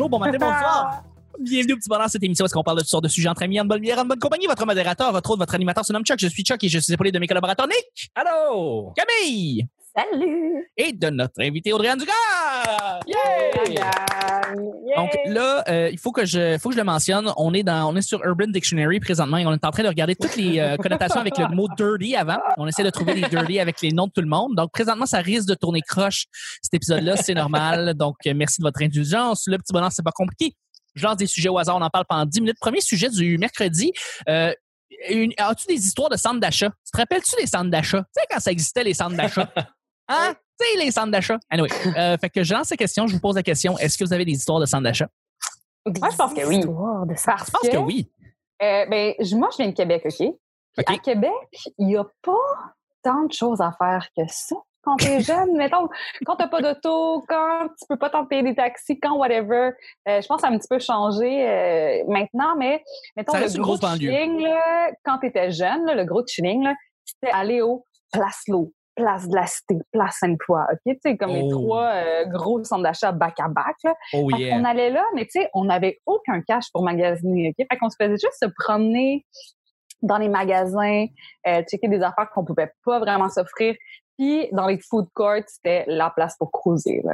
bonjour, bon matin, bonsoir. Bienvenue au petit bonheur, cette émission où est-ce qu'on parle de toutes sortes de sujets entre amis, en bonne bière, en bonne compagnie. Votre modérateur, votre autre, votre animateur se nomme Chuck. Je suis Chuck et je suis épaulé de mes collaborateurs Nick, Allô? Camille Salut! et de notre invité Audrey Dugas. Yeah! Donc là, euh, il faut que je, faut que je le mentionne. On est dans, on est sur Urban Dictionary présentement et on est en train de regarder toutes les euh, connotations avec le mot dirty avant. On essaie de trouver les dirty avec les noms de tout le monde. Donc présentement, ça risque de tourner croche cet épisode-là, c'est normal. Donc euh, merci de votre indulgence. Le petit bonheur, c'est pas compliqué. Je lance des sujets au hasard, on en parle pendant 10 minutes. Premier sujet du mercredi. Euh, As-tu des histoires de centres d'achat? Tu te rappelles-tu des centres d'achat? Tu sais, quand ça existait, les centres d'achat? Hein? Tu sais, les centres d'achat. Anyway, euh, fait que je lance la question, je vous pose la question. Est-ce que vous avez des histoires de centres d'achat? Des Moi, je pense que oui. histoires de ça. Parce Je pense que oui. euh, ben, moi, je viens de Québec, OK? Puis. À Québec, il n'y a pas tant de choses à faire que ça. Quand t'es jeune, mettons, quand t'as pas d'auto, quand tu peux pas t'en payer des taxis, quand whatever, euh, je pense que ça a un petit peu changé euh, maintenant, mais mettons, Ça le gros chilling, là, quand t'étais jeune, là, le gros chilling, c'était aller au Place L'eau, Place de la Cité, Place Sainte-Foy, OK? Tu sais, comme les Oh. trois euh, gros centres d'achat back-à-back, là. Oh Fait yeah. qu'on allait là, mais tu sais, on n'avait aucun cash pour magasiner. OK? Fait qu'on se faisait juste se promener dans les magasins, euh, checker des affaires qu'on pouvait pas vraiment s'offrir. Puis dans les food courts, c'était la place pour cruiser. Là.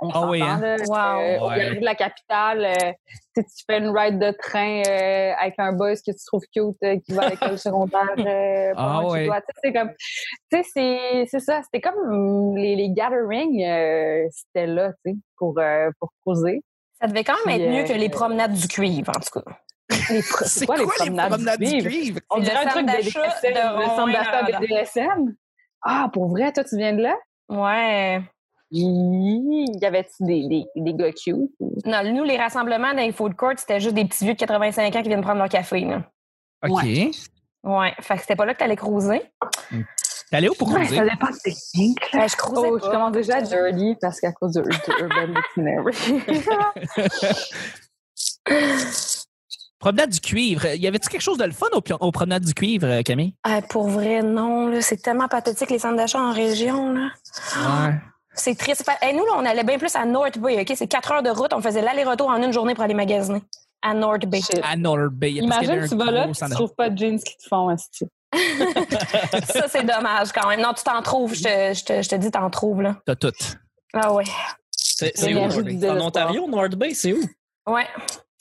On Ah oui, hein? là, Wow. euh, Au Ouais. galerie de la capitale, euh, tu sais, tu fais une ride de train euh, avec un boss que tu trouves cute euh, qui va à l'école secondaire. Euh, Ah de ouais. toi. Tu sais, c'est comme, tu sais, c'est, c'est ça. C'était comme hum, les, les gatherings, euh, c'était là, tu sais, pour, euh, pour cruiser. Ça devait quand même Puis, être mieux euh, que les promenades du cuivre, en tout cas. Les C'est quoi, quoi les promenades du cuivre? cuivre? On C'est dirait un truc de de le centre d'achat là. BDSM. Ah, pour vrai, toi, tu viens de là? Ouais. Il y avait-tu des, des, des gars cute? Non, nous, les rassemblements dans les food courts, c'était juste des petits vieux de 85 ans qui viennent prendre leur café. Là. OK. Ouais. Fait que c'était pas là que t'allais cruiser. T'es allé où pour Ouais, cruiser? ça dépend de technique. Ben, je cruisais Oh, pas. je commence déjà à dirty parce qu'à cause de, de Urban Dictionary. Promenade du cuivre. Y avait-tu quelque chose de le fun au, au promenade du cuivre, euh, Camille? Ah, pour vrai, non. là, C'est tellement pathétique, les centres d'achat en région. Là. Ouais. C'est triste. Hey, nous, là, on allait bien plus à North Bay. OK? C'est quatre heures de route. On faisait l'aller-retour en une journée pour aller magasiner. À North Bay. À North Bay. Imagine, tu un vas là, tu trouves pas de jeans qui te font. Ça, c'est dommage quand même. Non, tu t'en trouves. Je te, je te, je te dis, t'en trouves. Là. T'as tout. Ah ouais. C'est où? En. Ontario, North Bay, c'est où? Ouais.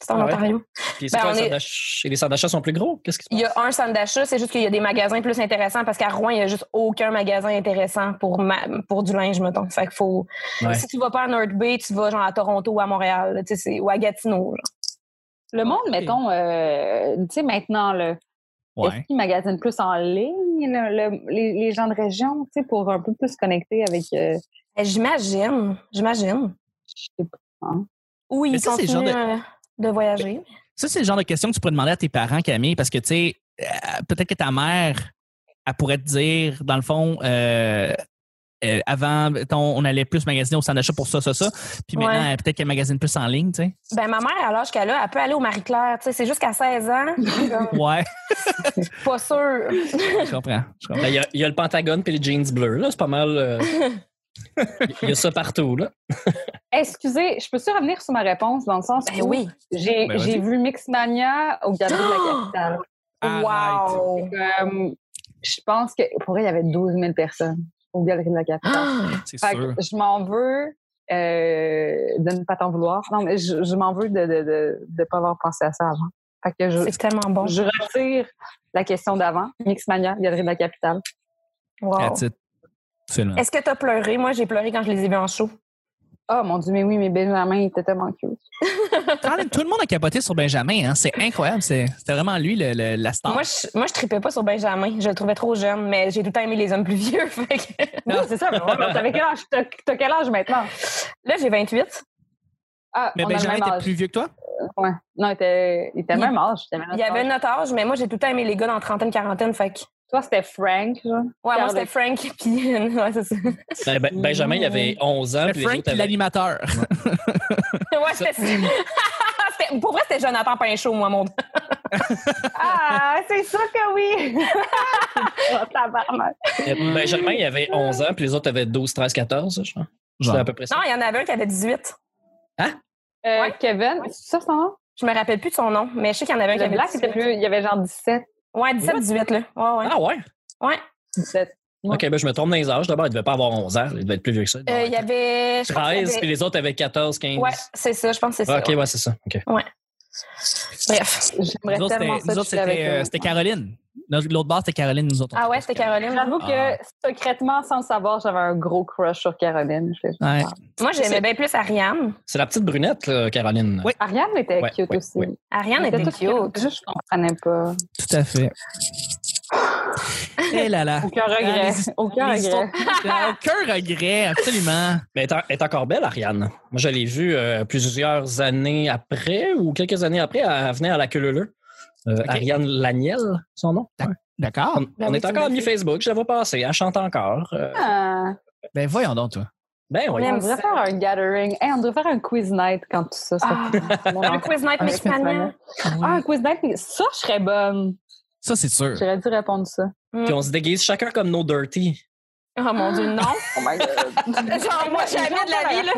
C'est en Ah ouais? Ontario. Puis c'est Ben, quoi, les est- centres d'achat- et les centres d'achat sont plus gros? Qu'est-ce qui se Il y a un centre d'achat, c'est juste qu'il y a des magasins plus intéressants parce qu'à Rouen, il n'y a juste aucun magasin intéressant pour, ma- pour du linge, mettons. Fait qu'il faut. Ouais. Si tu vas pas à North Bay, tu vas genre à Toronto ou à Montréal, là, ou à Gatineau. genre. Le monde, Ok. mettons, euh, tu sais, maintenant, là, est-ce Ouais. qu'ils magasinent plus en ligne, là, le- les, les gens de région, tu sais, pour un peu plus connecter avec... euh, Eh, J'imagine. J'imagine. je sais pas. Oui, Mais ils ça, c'est le continuent genre de voyager. Ça, c'est le genre de question que tu pourrais demander à tes parents, Camille, parce que, tu sais, euh, peut-être que ta mère, elle pourrait te dire, dans le fond, euh, euh, avant, on allait plus magasiner au centre d'achat pour ça, ça, ça. Puis maintenant, peut-être qu'elle magasine plus en ligne, tu sais. Ben, ma mère, à l'âge qu'elle a, elle peut aller au Marie-Claire. tu sais, C'est jusqu'à 16 ans. comme, Ouais, pas sûr. je comprends. Je comprends. Ben, Il y, a, il y a le Pentagone et les jeans bleus, là. C'est pas mal. euh, Il y a ça partout, là. Excusez, je peux-tu revenir sur ma réponse dans le sens Ben où oui. j'ai Ben, vu Mixmania au Galerie de la Capitale. Arrête. Wow. Comme, je pense que pour vrai, il y avait 12 000 personnes au Galerie de la Capitale. Ah! C'est Fait sûr. que je m'en veux euh, de ne pas t'en vouloir. Non, mais je, je m'en veux de ne de, de, de pas avoir pensé à ça avant. Fait que je, C'est tellement bon. je retire la question d'avant. Mixmania, Galerie de la Capitale. Wow. That's it. Absolument. Est-ce que tu as pleuré? Moi, j'ai pleuré quand je les ai vus en show. Oh mon Dieu, mais oui, mais Benjamin il était tellement cute. Tout le monde a capoté sur Benjamin. Hein. C'est incroyable. C'est- C'était vraiment lui le, le- la star. Moi, je, moi, je tripais pas sur Benjamin. Je le trouvais trop jeune, mais j'ai tout le temps aimé les hommes plus vieux. fait que- Oui, c'est ça. Mais ouais, t'avais quel âge? T'as quel âge maintenant? Là, j'ai 28. Ah, Mais Benjamin était plus vieux que toi? Ouais. Non, il était, il était Il- même âge. Il avait Il y avait notre âge, mais moi, j'ai tout le temps aimé les gars dans trentaine, quarantaine. Fait que... Toi, c'était Frank, genre? Ouais, moi, c'était Frank. Puis, ouais, c'est ça. Ben, ben, Benjamin, il avait 11 ans. Les Frank puis l'animateur. ouais, c'était C'était- Pour vrai, c'était Jonathan Pinchot, moi, mon. Ah, c'est sûr que oui! oh. Euh, Benjamin, il avait 11 ans, puis les autres avaient 12, 13, 14, je crois. C'était Genre. à peu près ça. Non, il y en avait un qui avait 18. Hein? Euh, Ouais. Kevin, c'est ça son nom? Je me rappelle plus de son nom, mais je sais qu'il y en avait un qui avait black était 18. plus, il y avait genre 17. Ouais, 17, 18, là. Ouais, ouais. Ah ouais? Ouais. 17. Ouais. Ok, ben je me trompe dans les âges. D'abord, il devait pas avoir 11 ans. Il devait être plus vieux que ça. Il Euh, il y avait. je pense qu'il y 13, avait- puis les autres avaient 14, 15. Ouais, c'est ça, je pense que c'est Ah, ça. ok, ouais. ouais, c'est ça. Ok. Bref. J'aimerais Nous autres, tellement ça. nous autres, c'était, euh, eux. c'était Caroline. L'autre base, c'était Caroline, nous autres. Ah ouais, c'était Caroline. J'avoue que Ah. secrètement, sans le savoir, j'avais un gros crush sur Caroline. Ouais. Moi, j'aimais bien plus Ariane. C'est la petite brunette, là, Caroline. Oui. Ariane était Ouais, cute ouais, aussi. ouais. Ariane était toute cute. Juste, je comprenais pas. Tout à fait. Eh là là. Aucun Ah, regret. les- Aucun regret. histoires- Aucun regret, absolument. Mais elle est en- elle est encore belle, Ariane. Moi, je l'ai vue euh, plusieurs années après ou quelques années après. Elle venait à la queue euh, Ariane Laniel, son nom? D'accord. On, Ben on oui, est encore fait. Facebook. Je la vois passer. Elle chante encore. Euh, Ah, Ben voyons donc, toi. ben aime on devrait faire un gathering. Hey, on devrait faire un quiz night quand tout ça. ça Ah, Mon Un quiz night Un mexicana. Ah, un quiz night. Ça, je serais bonne. Ça, c'est sûr. J'aurais dû répondre ça. Puis on se déguise chacun comme nos dirty. Oh mon dieu, non. Oh my god. Genre, moi, jamais de la vie, là.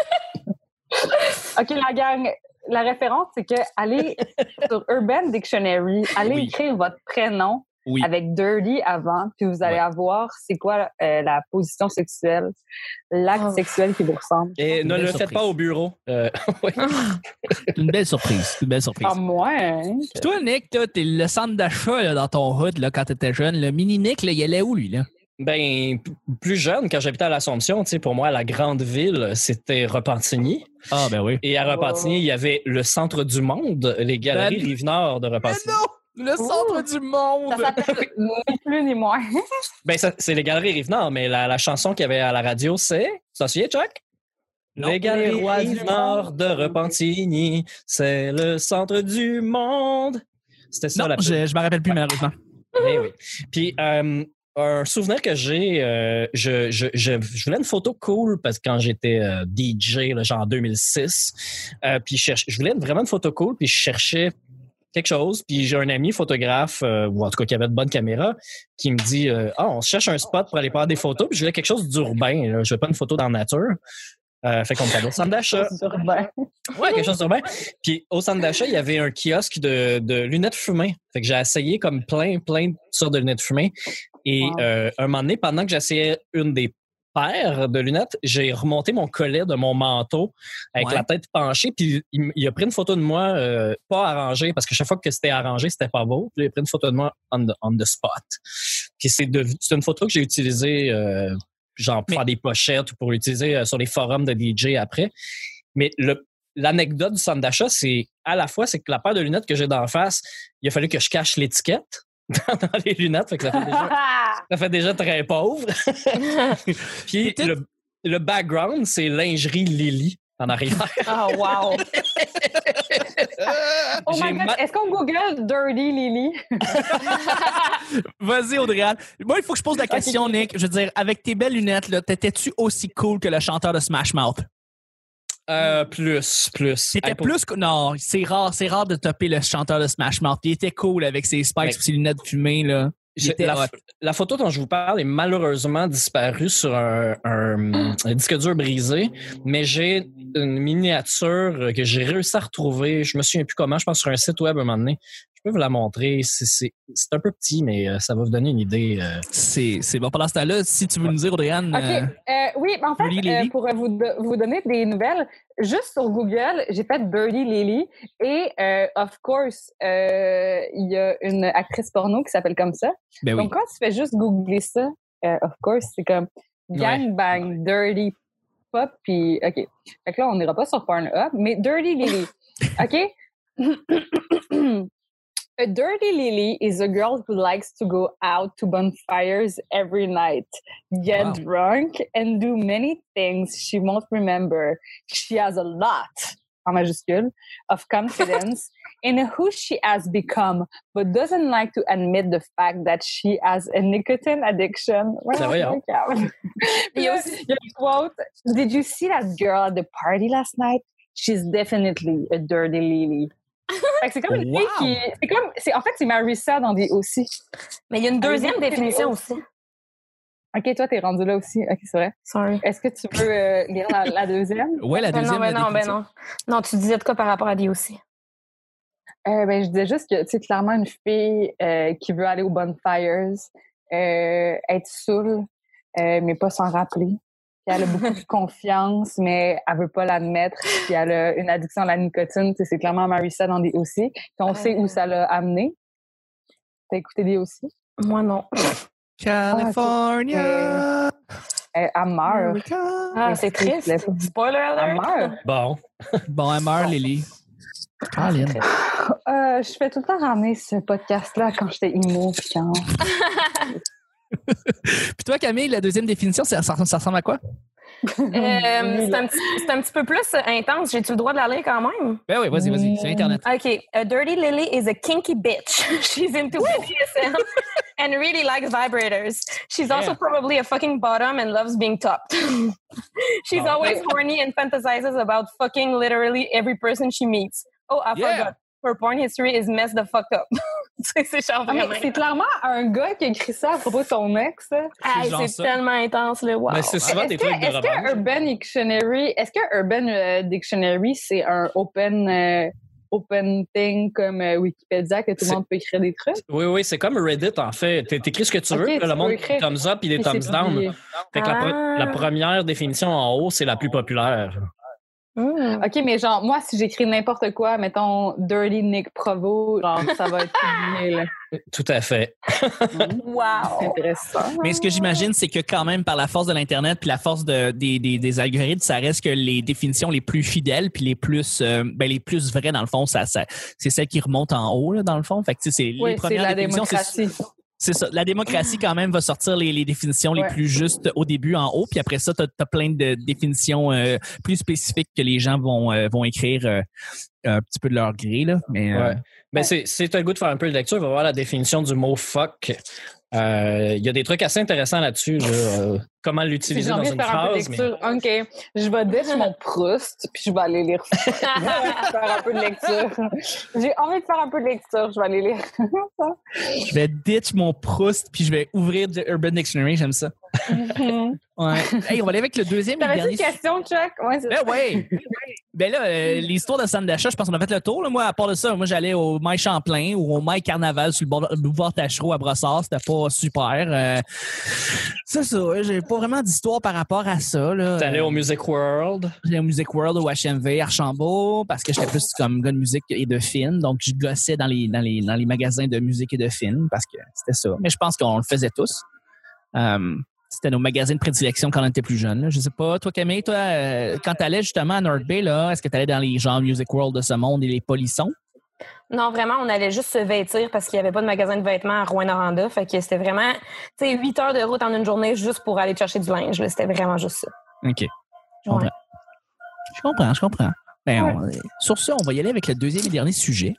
OK, la gang, la référence, c'est que allez sur Urban Dictionary, allez Oui. écrire votre prénom Oui. avec dirty avant, puis vous allez Ouais. avoir c'est quoi euh, la position sexuelle, l'acte Oh. sexuel qui vous ressemble. Et Une ne le surprise. faites pas au bureau. Euh. C'est une belle surprise. C'est une belle surprise. Ah, moi, hein? Toi, Nick, toi, t'es le centre d'achat dans ton hood là, quand t'étais jeune. Le mini Nick, là, il allait où, lui? Là? Ben, plus jeune, quand j'habitais à l'Assomption, tu sais, pour moi, la grande ville, c'était Repentigny. Ah, ben oui. Et à Repentigny, il y avait le centre du monde, les galeries Ben- Rive-Nord de Repentigny. Le centre du monde! Ça s'appelle ni plus ni moins. Ben, ça- c'est les galeries Rive-Nord, mais la, la chanson qu'il y avait à la radio, c'est. Tu t'en souviens, Chuck? Non. Les galeries rois du Rive-Nord de Repentigny, c'est le centre du monde. C'était ça Non, la je, je me rappelle plus, malheureusement. Eh oui. Puis, euh, un souvenir que j'ai, euh, je, je, je, je voulais une photo cool parce que quand j'étais euh, DJ, là, genre en 2006, euh, puis je, je voulais vraiment une photo cool, puis je cherchais quelque chose, puis j'ai un ami photographe, ou en tout cas qui avait de bonnes caméras, qui me dit Ah, on cherche un spot pour aller prendre des photos, puis je voulais quelque chose d'urbain, là. je veux pas une photo dans la nature. Euh, fait qu'on me parlait au centre d'achat. Ouais, quelque chose d'urbain. Puis au centre d'achat, il y avait un kiosque de, de lunettes fumées. Fait que j'ai essayé comme plein, plein de sortes de lunettes fumées. Et Wow. euh, un moment donné, pendant que j'essayais une des paires de lunettes, j'ai remonté mon collet de mon manteau avec Ouais. la tête penchée. Puis il, a pris une photo de moi euh, pas arrangée parce que chaque fois que c'était arrangé, c'était pas beau. Puis il a pris une photo de moi on the, on the spot. Puis c'est de- c'est une photo que j'ai utilisée euh, genre pour Mais- faire des pochettes ou pour l'utiliser euh, sur les forums de DJ après. Mais le l'anecdote du centre d'achat, c'est à la fois, c'est que la paire de lunettes que j'ai d'en face, il a fallu que je cache l'étiquette dans les lunettes, fait que ça fait déjà, ça fait déjà très pauvre. Puis le, le background, c'est lingerie Lily en arrière. Oh, wow. Oh my god, ma- est-ce qu'on google Dirty Lily? Vas-y, Audrey. Moi, il faut que je pose la question, Nick. Je veux dire, avec tes belles lunettes, t'étais-tu aussi cool que le chanteur de Smash Mouth? Euh, plus, plus. Pour- plus que. Non, c'est rare, c'est rare de topper le chanteur de Smash Mouth. Il était cool avec ses spikes et ses lunettes fumées, là. La, hot. la photo dont je vous parle est malheureusement disparue sur un, un- un disque dur brisé, mais j'ai une miniature que j'ai réussi à retrouver. Je me souviens plus comment, je pense sur un site web à un moment donné. Je peux vous la montrer. C'est- un peu petit, mais euh, ça va vous donner une idée. euh. C'est bon. Pendant ce temps-là, si tu veux nous dire, Audrey OK. euh, Euh, oui, en fait, euh, Lily. pour vous, vous donner des nouvelles, juste sur Google, j'ai fait Dirty Lily et, euh, of course, euh, il y a une actrice porno qui s'appelle comme ça. ben oui. Donc, quand tu fais juste googler ça, euh, of course, c'est comme Gang Bang Dirty Pop, puis OK. Fait que là, on n'ira pas sur Pornhub, mais Dirty Lily. OK? A dirty lily is a girl who likes to go out to bonfires every night, get Wow. drunk, and do many things she won't remember. She has a lot, en majuscule, of confidence in who she has become, but doesn't like to admit the fact that she has a nicotine addiction. Ça va, hein? Il y a aussi- il y a une quote. Did you see that girl at the party last night? She's definitely a dirty lily. Fait que c'est comme une Wow. fille qui. C'est comme. c'est- En fait, c'est Marissa dans des aussi. Mais il y a une deuxième Ah oui, définition oui. aussi. OK, toi, t'es rendu là aussi. OK, c'est vrai. Sorry. Est-ce que tu veux euh, lire la, la deuxième? Ouais, la Ben deuxième. non, ben non, ben non. Non, tu disais de quoi par rapport à DOC? Euh, ben, je disais juste que, tu sais, clairement, une fille euh, qui veut aller aux bonfires, euh, être saoule, euh, mais pas s'en rappeler. Puis elle a beaucoup de confiance, mais elle veut pas l'admettre. Puis elle a une addiction à la nicotine. C'est clairement Marissa dans des aussi. Puis on sait où ça l'a amené. T'as écouté des aussi? Moi, non. California. Euh, elle meurt. Ah, c'est triste. Elle Spoiler alert. meurt. Bon. Bon, elle meurt, Lily. Euh, je fais tout le temps ramener ce podcast-là quand j'étais quand... Puis toi, Camille, la deuxième définition, ça, ça, ça ressemble à quoi? Euh, c'est un, petit- un petit peu plus intense. J'ai-tu le droit de la lire quand même? Ben oui, vas-y, vas-y, c'est Internet. Okay, a dirty Lily is a kinky bitch. She's into BDSM and really likes vibrators. She's also Yeah. probably a fucking bottom and loves being topped. She's Oh. always horny and fantasizes about fucking literally every person she meets. Oh, I Yeah. forgot. Her porn history is messed the fuck up. c'est Ah, c'est clairement un gars qui a écrit ça à propos de ton ex. hein. C'est tellement intense, le wow. Mais c'est souvent Est-ce des que, trucs de est-ce que. Urban Dictionary, est-ce que Urban euh, Dictionary c'est un open euh, open thing comme euh, Wikipédia que tout le monde peut écrire des trucs? Oui, oui, c'est comme Reddit, en fait. T'é- T'écris ce que tu veux, puis tu le monde écrire. thumbs up et des Puis thumbs down. Fait que la, pre- Ah. la première définition en haut, c'est la plus populaire. Mm. OK, mais genre, moi, si j'écris n'importe quoi, mettons Dirty Nick Provo, genre, ça va être publié, là. Tout à fait. C'est Wow. intéressant. Mais ce que j'imagine, c'est que quand même, par la force de l'Internet puis la force de, des, des, des algorithmes, ça reste que les définitions les plus fidèles puis les plus euh, ben, les plus vraies, dans le fond, ça, ça c'est celles qui remontent en haut, là, dans le fond. Fait que, tu sais, c'est les Oui, c'est premières la définitions, c'est- ça. La démocratie, quand même, va sortir les, les définitions les plus justes au début en haut, puis après ça, tu as, plein de définitions euh, plus spécifiques que les gens vont, euh, vont écrire euh, un petit peu de leur gré. Là. Mais, euh, Ouais. Ben, c'est, le goût de faire un peu de lecture, va voir la définition du mot fuck. Euh, Il y a des trucs assez intéressants là-dessus. là. Comment l'utiliser j'ai dans envie une de faire un peu de phrase. mais- lecture, OK, je vais ditch mon Proust, puis je vais aller lire ça. Je vais faire un peu de lecture. J'ai envie de faire un peu de lecture, je vais aller lire ça. Je vais ditch mon Proust, puis je vais ouvrir du Urban Dictionary. J'aime ça. Ouais. hey, on va aller avec le deuxième T'avais une question, Chuck? Ouais, c'est Ben ouais. Ben là, euh, l'histoire de centre d'achat, je pense qu'on a fait le tour. là. Moi, à part de ça, moi j'allais au Maï Champlain ou au Maï Carnaval sur le boulevard Tachereau à Brossard. C'était pas super. Euh, c'est ça, ouais, j'ai pas vraiment d'histoire par rapport à ça. T'es allé au Music World? J'allais au Music World au HMV Archambault parce que j'étais plus comme gars de musique et de films. Donc, je gossais dans les, dans les, dans les magasins de musique et de films parce que c'était ça. Mais je pense qu'on le faisait tous. Euh, c'était nos magasins de prédilection quand on était plus jeunes. là. Je sais pas, toi Camille, toi, euh, quand t'allais justement à North Bay, est-ce que t'allais dans les genres Music World de ce monde et les polissons? Non, vraiment, on allait juste se vêtir parce qu'il n'y avait pas de magasin de vêtements à Rouen-Noranda. Fait que c'était vraiment, tu sais, 8 heures de route en une journée juste pour aller chercher du linge. C'était vraiment juste ça. OK. Je comprends. Ouais. Je comprends, je comprends. Ben, on- sur ça, on va y aller avec le deuxième et dernier sujet.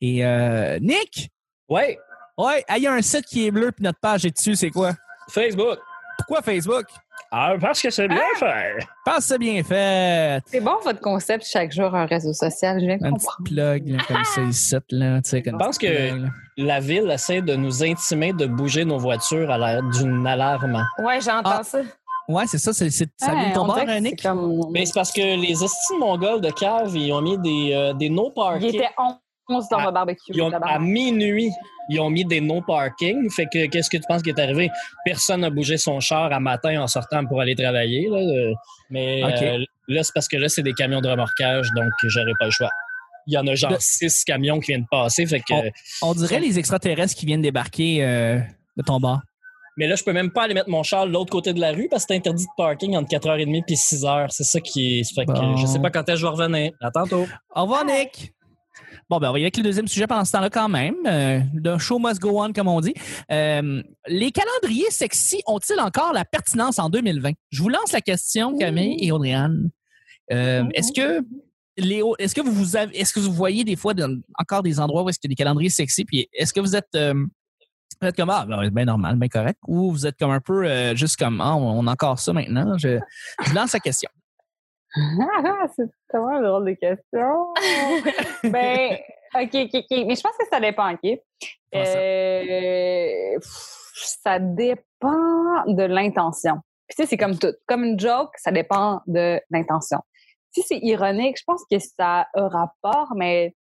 Et euh, Nick! Ouais, Ouais, ah, il y a un site qui est bleu puis notre page est dessus, c'est quoi? Facebook. Pourquoi Facebook? Ah, parce que c'est bien fait. Pense que c'est bien fait. C'est bon votre concept chaque jour un réseau social, je viens de Un petit plug là, comme ça ici, là, tu sais, comme Je pense que- plug. La ville essaie de nous intimer de bouger nos voitures à l'aide d'une alarme. Ouais, j'entends Ah. ça. Ouais, c'est ça, c'est, c'est- ça vient de c'est Nick? comme- Mais c'est parce que les estimes mongols de cave, ils ont mis des, euh, des no parking. Était 11 dans Ah, le barbecue. Ils ont- à minuit, ils ont mis des no parking. Fait que qu'est-ce que tu penses qui est arrivé? Personne n'a bougé son char à matin en sortant pour aller travailler. Là. Euh, Mais euh, là, c'est parce que là, c'est des camions de remorquage, donc j'aurais pas le choix. Il y en a genre De- six camions qui viennent passer. Fait que, On dirait les extraterrestres qui viennent débarquer euh, de ton bord. Mais là, je peux même pas aller mettre mon char de l'autre côté de la rue parce que c'est interdit de parking entre 4h30 et 6h. C'est ça qui est. Fait que Bon. je sais pas quand est-ce que je vais revenir. À tantôt. Au revoir, Nick! Bon, ben, on va y aller avec le deuxième sujet pendant ce temps-là quand même. Euh, the show must go on, comme on dit. Euh, les calendriers sexy ont-ils encore la pertinence en 2020? Je vous lance la question, Camille et Audrey-Anne. Euh, est-ce que Léo, est-ce que vous vous avez, est-ce que vous voyez des fois encore des endroits où est-ce qu'il y a des calendriers sexy, puis est-ce que vous êtes, euh, vous êtes comme ah, ben, bien normal, bien correct, ou vous êtes comme un peu euh, juste comme ah, on a encore ça maintenant. Je, je vous lance la question. Ah, c'est tellement une drôle de question. ben, OK, OK, OK. Mais je pense que ça dépend, OK? Euh, ça dépend de l'intention. Puis tu sais, c'est comme tout. Comme une joke, ça dépend de l'intention. Si c'est ironique, je pense que ça a rapport, mais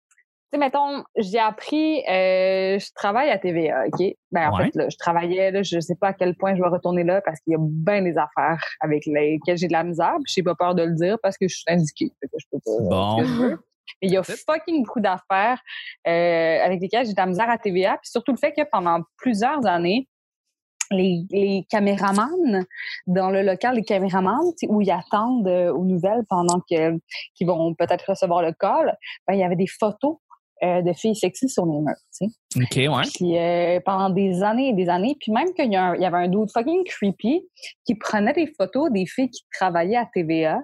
sais, mettons, j'ai appris, euh, je travaille à TVA, OK? Ben, en Ouais. fait, là, je travaillais, là, je sais pas à quel point je vais retourner là parce qu'il y a bien des affaires avec lesquelles j'ai de la misère. Puis j'ai pas peur de le dire parce que je suis que je peux pas. Bon. il y a fucking beaucoup d'affaires euh, avec lesquelles j'ai de la misère à TVA. Puis surtout le fait que pendant plusieurs années, les, les caméramans dans le local des caméramans où ils attendent euh, aux nouvelles pendant que qu'ils vont peut-être recevoir le call, ben, il y avait des photos euh, de filles sexy sur les murs. Tu sais. OK, ouais. Puis euh, pendant des années et des années, puis même qu'il y, a un- il y avait un dude fucking creepy qui prenait des photos des filles qui travaillaient à TVA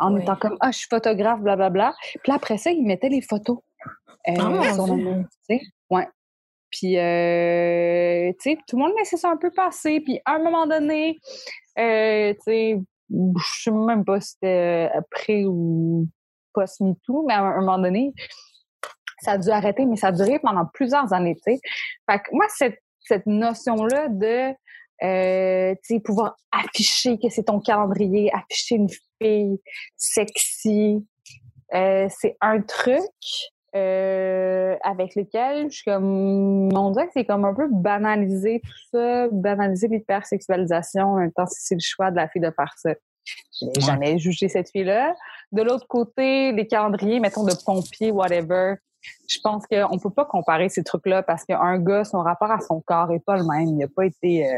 en Oui. étant comme ah je suis photographe blablabla. Puis là, après ça, il mettait les photos euh, Ah, sur le Dieu. mur, tu sais. Ouais. Puis euh, tu sais, tout le monde laissait ça un peu passer. Puis à un moment donné, euh, tu sais, je sais même pas si c'était après ou post MeToo, mais à un moment donné, ça a dû arrêter, mais ça a duré pendant plusieurs années, tu sais. Fait que moi, cette, cette notion-là de, euh, tu sais, pouvoir afficher que c'est ton calendrier, afficher une fille sexy, euh, c'est un truc euh, avec lequel je suis comme, on dirait que c'est comme un peu banaliser tout ça, banaliser l'hypersexualisation, en même temps, si c'est le choix de la fille de faire ça. Je n'ai Ouais. jamais jugé cette fille-là. De l'autre côté, les calendriers, mettons, de pompiers, whatever, je pense qu'on peut pas comparer ces trucs-là parce qu'un gars, son rapport à son corps est pas le même. Il n'a pas été... euh,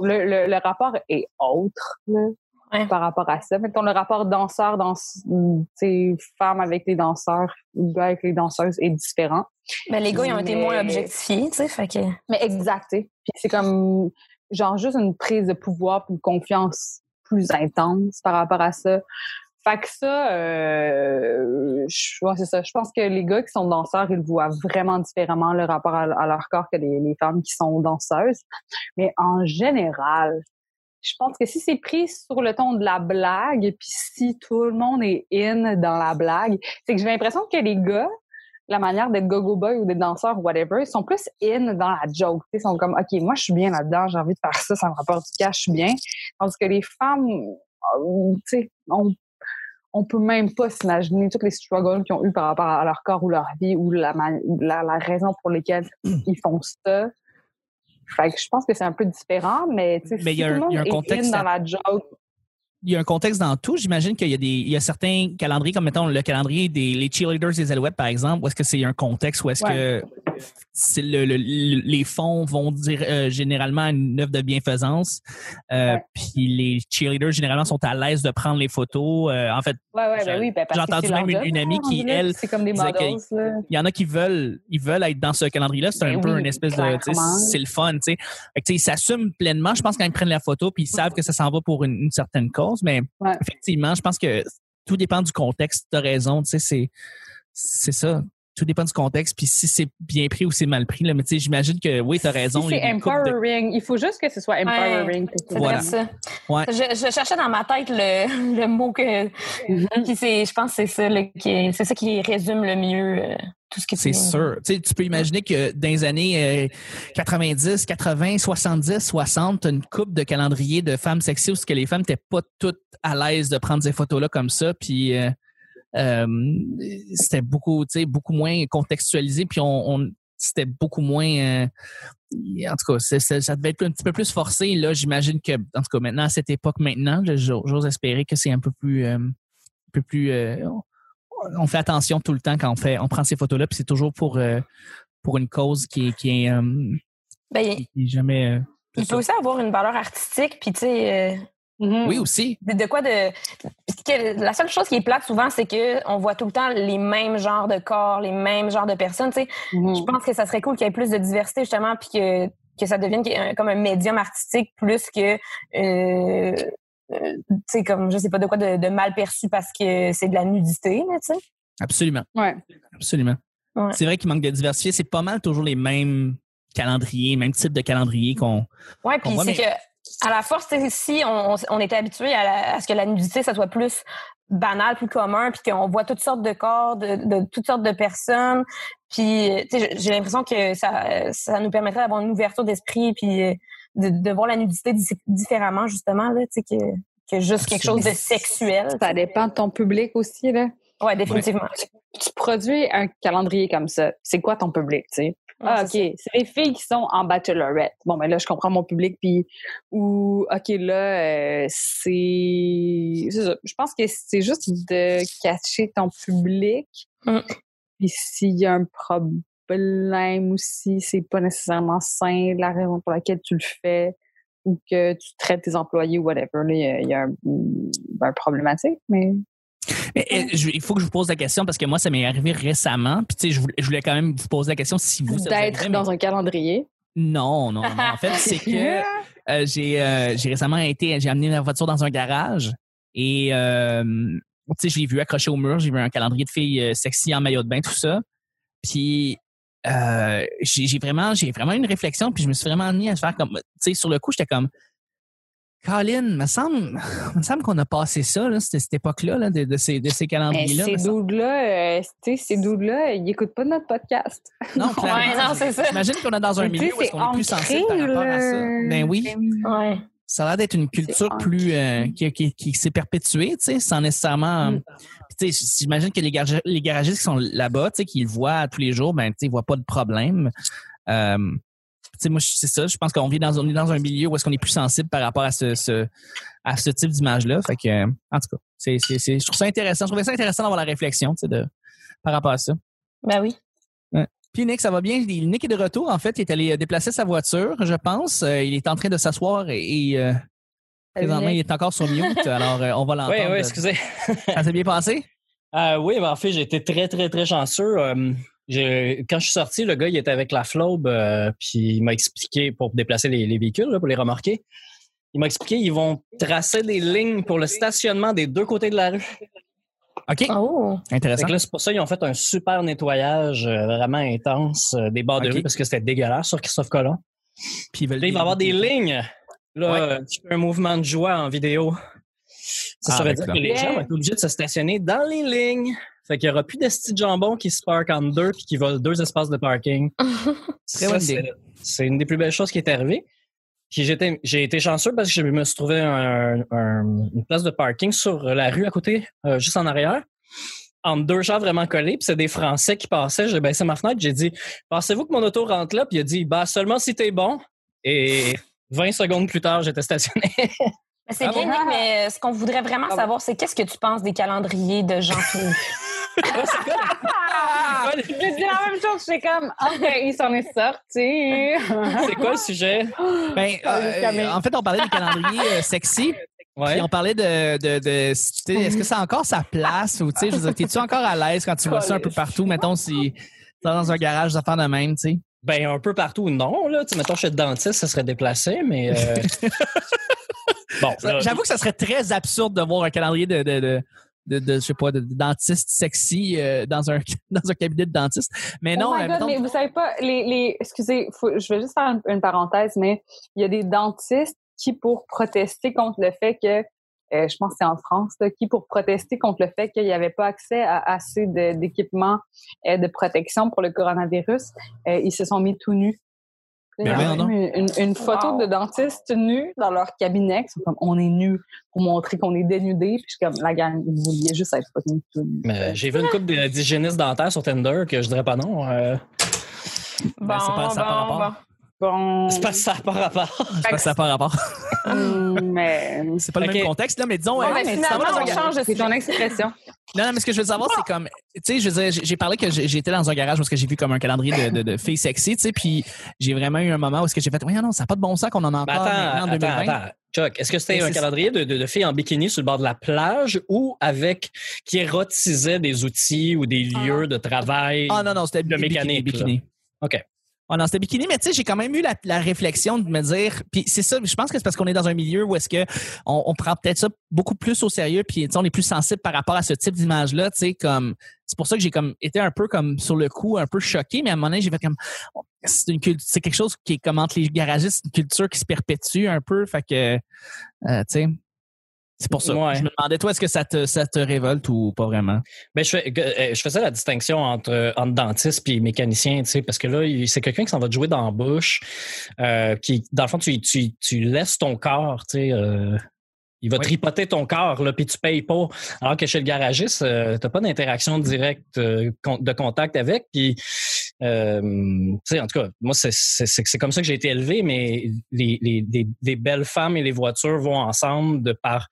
Le, le, le rapport est autre là, Ouais. par rapport à ça. Mettons, le rapport danseur, dans, femme avec les danseurs, gars avec les danseuses est différent. Ben, les gars, ils ont été moins objectifiés, tu sais, fait que... Mais exact. Puis c'est comme genre juste une prise de pouvoir puis une confiance plus intense par rapport à ça. Fait que ça, euh, je, c'est ça. Je pense que les gars qui sont danseurs, ils voient vraiment différemment le rapport à, leur corps que les femmes qui sont danseuses. Mais en général, je pense que si c'est pris sur le ton de la blague, puis si tout le monde est in dans la blague, c'est que j'ai l'impression que les gars, la manière d'être go-go boy ou d'être danseur ou whatever, ils sont plus in dans la joke. Ils sont comme, OK, moi, je suis bien là-dedans, j'ai envie de faire ça, ça me rapporte du cash, je suis bien. Tandis que les femmes, euh, tu sais, on, on peut même pas s'imaginer tous les struggles qu'ils ont eu par rapport à leur corps ou leur vie ou la, la, la raison pour lesquelles ils font ça. Fait que je pense que c'est un peu différent, mais Mais si il y a tout un- le monde il y a un est in dans la joke, il y a un contexte dans tout. J'imagine qu'il y a des, il y a certains calendriers, comme mettons le calendrier des les cheerleaders des Alouettes, par exemple, où est-ce que c'est un contexte où est-ce que c'est le, le- le- les fonds vont dire euh, généralement une œuvre de bienfaisance. Euh, Ouais. Puis les cheerleaders généralement sont à l'aise de prendre les photos. Euh, en fait, Ouais, ouais, J'ai- ben oui, ben j'ai que entendu même une- amie hein, qui, elle, comme des models, il y en a qui veulent, ils veulent être dans ce calendrier-là. C'est un Ben peu oui, une espèce de, c'est le fun, tu sais. Fait que, tu sais, ils s'assument pleinement. Je pense quand ils prennent la photo, puis ils savent que ça s'en va pour une, une certaine cause. Mais Ouais. effectivement, je pense que tout dépend du contexte. T'as raison, tu sais, c'est, c'est ça. Tout dépend du contexte, puis si c'est bien pris ou c'est mal pris. Là. Mais tu sais, j'imagine que oui, t'as raison. Si il y c'est de- empowering, il faut juste que ce soit empowering. pour tout C'est le Voilà. ça. Ouais. Je, je cherchais dans ma tête le, le mot que. Mhm. Puis c'est, je pense que c'est ça, là, qui est- c'est ça qui résume le mieux euh, tout ce que tu C'est sûr. Tu sais, tu peux imaginer que dans les années euh, 90, 80, 70, 60, t'as une coupe de calendrier de femmes sexy où ce que les femmes n'étaient pas toutes à l'aise de prendre ces photos-là comme ça. Puis euh, c'était beaucoup, beaucoup moins contextualisé. Puis on, on- c'était beaucoup moins. euh, en tout cas, ça devait être un petit peu plus forcé. Là, j'imagine que, en tout cas, maintenant, à cette époque, maintenant, j'ose espérer que c'est un peu plus, euh, un peu plus. euh, on fait attention tout le temps quand on fait, on prend ces photos-là, puis c'est toujours pour euh, pour une cause qui est qui est, euh, Ben, il, qui est jamais. euh, il peut aussi avoir une valeur artistique, puis tu sais. Euh, Mhm. Oui aussi. de, de quoi de que- la seule chose qui est plate souvent c'est que on voit tout le temps les mêmes genres de corps les mêmes genres de personnes tu sais Mhm. je pense que ça serait cool qu'il y ait plus de diversité justement puis que que ça devienne un- comme un médium artistique plus que euh, euh, tu sais comme je sais pas de quoi de, de mal perçu parce que c'est de la nudité là, tu sais Absolument. Ouais. Absolument. Ouais. C'est vrai qu'il manque de diversifier. C'est pas mal toujours les mêmes calendriers, même type de calendrier qu'on. ouais puis c'est mais- que à la force si on, on- était habitué à, à ce que la nudité ça soit plus banal, plus commun, puis qu'on voit toutes sortes de corps, de, de toutes sortes de personnes. Puis, j'ai l'impression que ça, ça nous permettrait d'avoir une ouverture d'esprit, puis de, de voir la nudité di- différemment, justement, là, tu sais, que, que juste quelque chose de sexuel. Ça dépend de ton public aussi, là. Ouais, définitivement. Tu produis un calendrier comme ça. C'est quoi ton public, tu sais? Ah, OK. c'est les filles qui sont en bachelorette. Bon, mais là, je comprends mon public. Puis, ou, OK, là, euh, c'est. c'est ça. Je pense que c'est juste de cacher ton public. Mm. Puis, s'il y a un problème aussi, c'est pas nécessairement sain la raison pour laquelle tu le fais ou que tu traites tes employés ou whatever. Là, il y a, il y a un, un problématique, mais. Euh, je- il faut que je vous pose la question parce que moi, ça m'est arrivé récemment. Puis, tu sais, je voulais, je voulais quand même vous poser la question si vous. D'être dans un calendrier. Non, non, non. En fait, c'est que euh, j'ai euh, j'ai récemment été, j'ai amené ma voiture dans un garage et euh, tu sais, je l'ai vu accroché au mur, j'ai vu un calendrier de filles sexy en maillot de bain, tout ça. Puis euh, j'ai vraiment, j'ai vraiment eu une réflexion, puis je me suis vraiment mis à faire comme, tu sais, sur le coup, j'étais comme, Colin, me semble, me semble qu'on a passé ça, là, cette, cette époque-là, là, de, de ces, de ces Mais calendriers-là. ces dudes-là, euh, ces ils écoutent pas notre podcast. Non. Ouais, non, c'est ça. J'imagine qu'on est dans un milieu où est-ce qu'on est plus sensible par rapport à ça. Ben oui. Ouais. ça a l'air d'être une culture plus euh, qui, qui, qui s'est perpétuée, tu sais, sans nécessairement. Mm. Sais, j'imagine que les, garage- les garagistes qui sont là-bas, tu sais, qui le voient tous les jours, ben, tu sais, ils voient pas de problème. Euh, sais, moi, je- c'est ça. Je pense qu'on vit dans, on est dans un milieu où est-ce qu'on est plus sensible par rapport à ce, ce à ce type d'image-là. Fait que, euh, en tout cas, c'est, c'est, c'est- je trouve ça intéressant. Je trouvais ça intéressant d'avoir la réflexion, tu sais, de, par rapport à ça. Ben oui. Puis Nick, ça va bien? Nick est de retour. En fait, il est allé euh, déplacer sa voiture, je pense. Euh, il est en train de s'asseoir et, et, euh, présentement, il est encore sur mute. Alors, on va Oui, l'entendre. oui, excusez. Ça s'est bien passé? Euh, oui, ben, en fait, j'ai été très, très, très chanceux. Euh, j'ai- quand je suis sorti, le gars, il était avec la flobe, euh, puis il m'a expliqué pour déplacer les, les véhicules, là, pour les remorquer. Il m'a expliqué ils vont tracer des lignes pour le stationnement des deux côtés de la rue. OK? Oh. Intéressant. c'est pour ça qu'ils ont fait un super nettoyage euh, vraiment intense euh, des bords de rue parce que c'était dégueulasse sur Christophe Colomb. Puis ils veulent Là, il va y avoir des lignes. Là, Ouais. euh, tu fais un mouvement de joie en vidéo. Ça, Ah, ça veut dire que les gens vont être obligés de se stationner dans les lignes. Fait qu'il n'y aura plus d'esti de jambon qui se parquent en deux puis qui volent deux espaces de parking. C'est- une des plus belles choses qui est arrivée. Puis j'étais, j'ai été chanceux parce que je me suis trouvé un- un- une place de parking sur la rue à côté, euh, juste en arrière, entre deux gens vraiment collés. Puis c'est des Français qui passaient. J'ai baissé ma fenêtre. J'ai dit, pensez-vous que mon auto rentre là? Puis il a dit, bah seulement si t'es bon. Et 20 secondes plus tard, j'étais stationné. C'est Ah bien, bon? Nick, mais ce qu'on voudrait vraiment Ah savoir, c'est qu'est-ce que tu penses des calendriers de gens tout J'ai dit la même chose, j'étais comme, OK, il s'en est sorti. c'est quoi le sujet? Ben, Ah, euh, en fait, on parlait des calendriers euh, sexy. Ouais. Puis on parlait de, est-ce que ça a encore sa place ou tu sais, je veux dire, t'es-tu encore à l'aise quand tu vois ça un peu partout, mettons si t'es dans un garage d'affaires de même, tu sais. Ben, un peu partout, non. Là. Tu mettons, chez le dentiste, ça serait déplacé, mais. euh, bon, J'avoue que ça serait très absurde de voir un calendrier de, de, de, de, de, je sais pas, de, de dentiste sexy euh, dans un dans un cabinet de dentiste. Mais non, oh my euh, God, mais vous savez pas, les, les, excusez, faut- je vais juste faire une, une parenthèse, mais il y a des dentistes qui, pour protester contre le fait que, euh, je pense que c'est en France, là, qui, pour protester contre le fait qu'il n'y avait pas accès à assez de- d'équipements euh, de protection pour le coronavirus, euh, ils se sont mis tout nus. Une, une- une photo Wow. de dentistes nus dans leur cabinet, qui sont comme on est nus pour montrer qu'on est dénudés. Puis je suis comme la gang, vous vouliez juste être fucking mais j'ai vu une couple d'hygiénistes dentaires sur Tinder que je dirais pas non. euh, Ben, c'est pas- ça. Bon, c'est pas ça par rapport. sais pas ça pas rapport. Mais C'est pas le même contexte, là, mais disons. Ouais, euh, mais finalement, on garage- change de c'est ton expression. Non, non, mais ce que je veux savoir, c'est comme, tu sais, je veux dire, j'ai- parlé que j'étais dans un garage où est-ce que j'ai vu comme un calendrier de, de, de filles sexy, tu sais, puis j'ai vraiment eu un moment où est-ce que j'ai fait, oui, non, ça n'a pas de bon sens qu'on en encore attends, maintenant en attends, 2020. attends. Chuck, est-ce que c'était un c'est- calendrier de, de, de filles en bikini sur le bord de la plage ou avec qui érotisait des outils ou des lieux de travail? Ah non, non, c'était Le bikini, mécanique, bikini. OK. Ah non, c'était bikini, mais tu sais, j'ai quand même eu la, réflexion de me dire, puis c'est ça, je pense que c'est parce qu'on est dans un milieu où est-ce que on, prend peut-être ça beaucoup plus au sérieux, puis on est plus sensible par rapport à ce type d'image-là, tu sais, comme c'est pour ça que j'ai comme été un peu comme sur le coup, un peu choqué, mais à un moment donné, j'ai fait comme c'est une c'est quelque chose qui est comme entre les garagistes, une culture qui se perpétue un peu, fait que euh, tu sais. C'est pour ça. Ouais. Je me demandais, toi, est-ce que ça te, ça te révolte ou pas vraiment? Ben, je, fais, euh, je faisais la distinction entre, entre dentiste et mécanicien, tu sais, parce que là, c'est quelqu'un qui s'en va te jouer dans la bouche, euh, qui, dans le fond, tu, tu, tu laisses ton corps, tu sais, euh, il va Oui. tripoter ton corps, là, puis tu payes pas. Alors que chez le garagiste, euh, t'as pas d'interaction directe euh, de contact avec. Puis, euh, en tout cas, moi, c'est comme ça que j'ai été élevé, mais les, les, les, les belles femmes et les voitures vont ensemble de par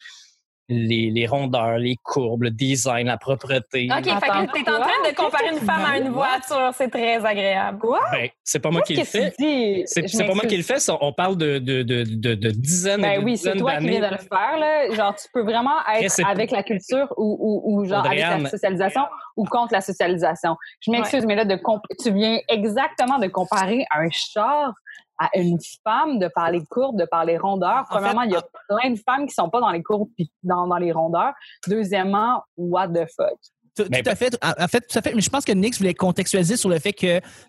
les, les rondeurs, les courbes, le design, la propreté. OK, fait que t'es en train de comparer une femme à une voiture. C'est très agréable. Quoi? Ben, c'est pas moi qui le fais. C'est, pas moi qui le fais. On parle de, de, de, de, de dizaines et Ben de oui, c'est dizaines toi qui d'années. viens de le faire. Là. Genre, tu peux vraiment être avec la culture ou, ou, ou genre avec la socialisation ou contre la socialisation. Je m'excuse, mais là, de comp- tu viens exactement de comparer un char à une femme, de parler courbe, de parler rondeur. En Premièrement, fait, il y a plein de femmes qui sont pas dans les courbes puis dans, dans les rondeurs. Deuxièmement, what the fuck? Tout, à fait. En fait, tout à fait. Mais je pense que Nix voulait contextualiser sur le fait que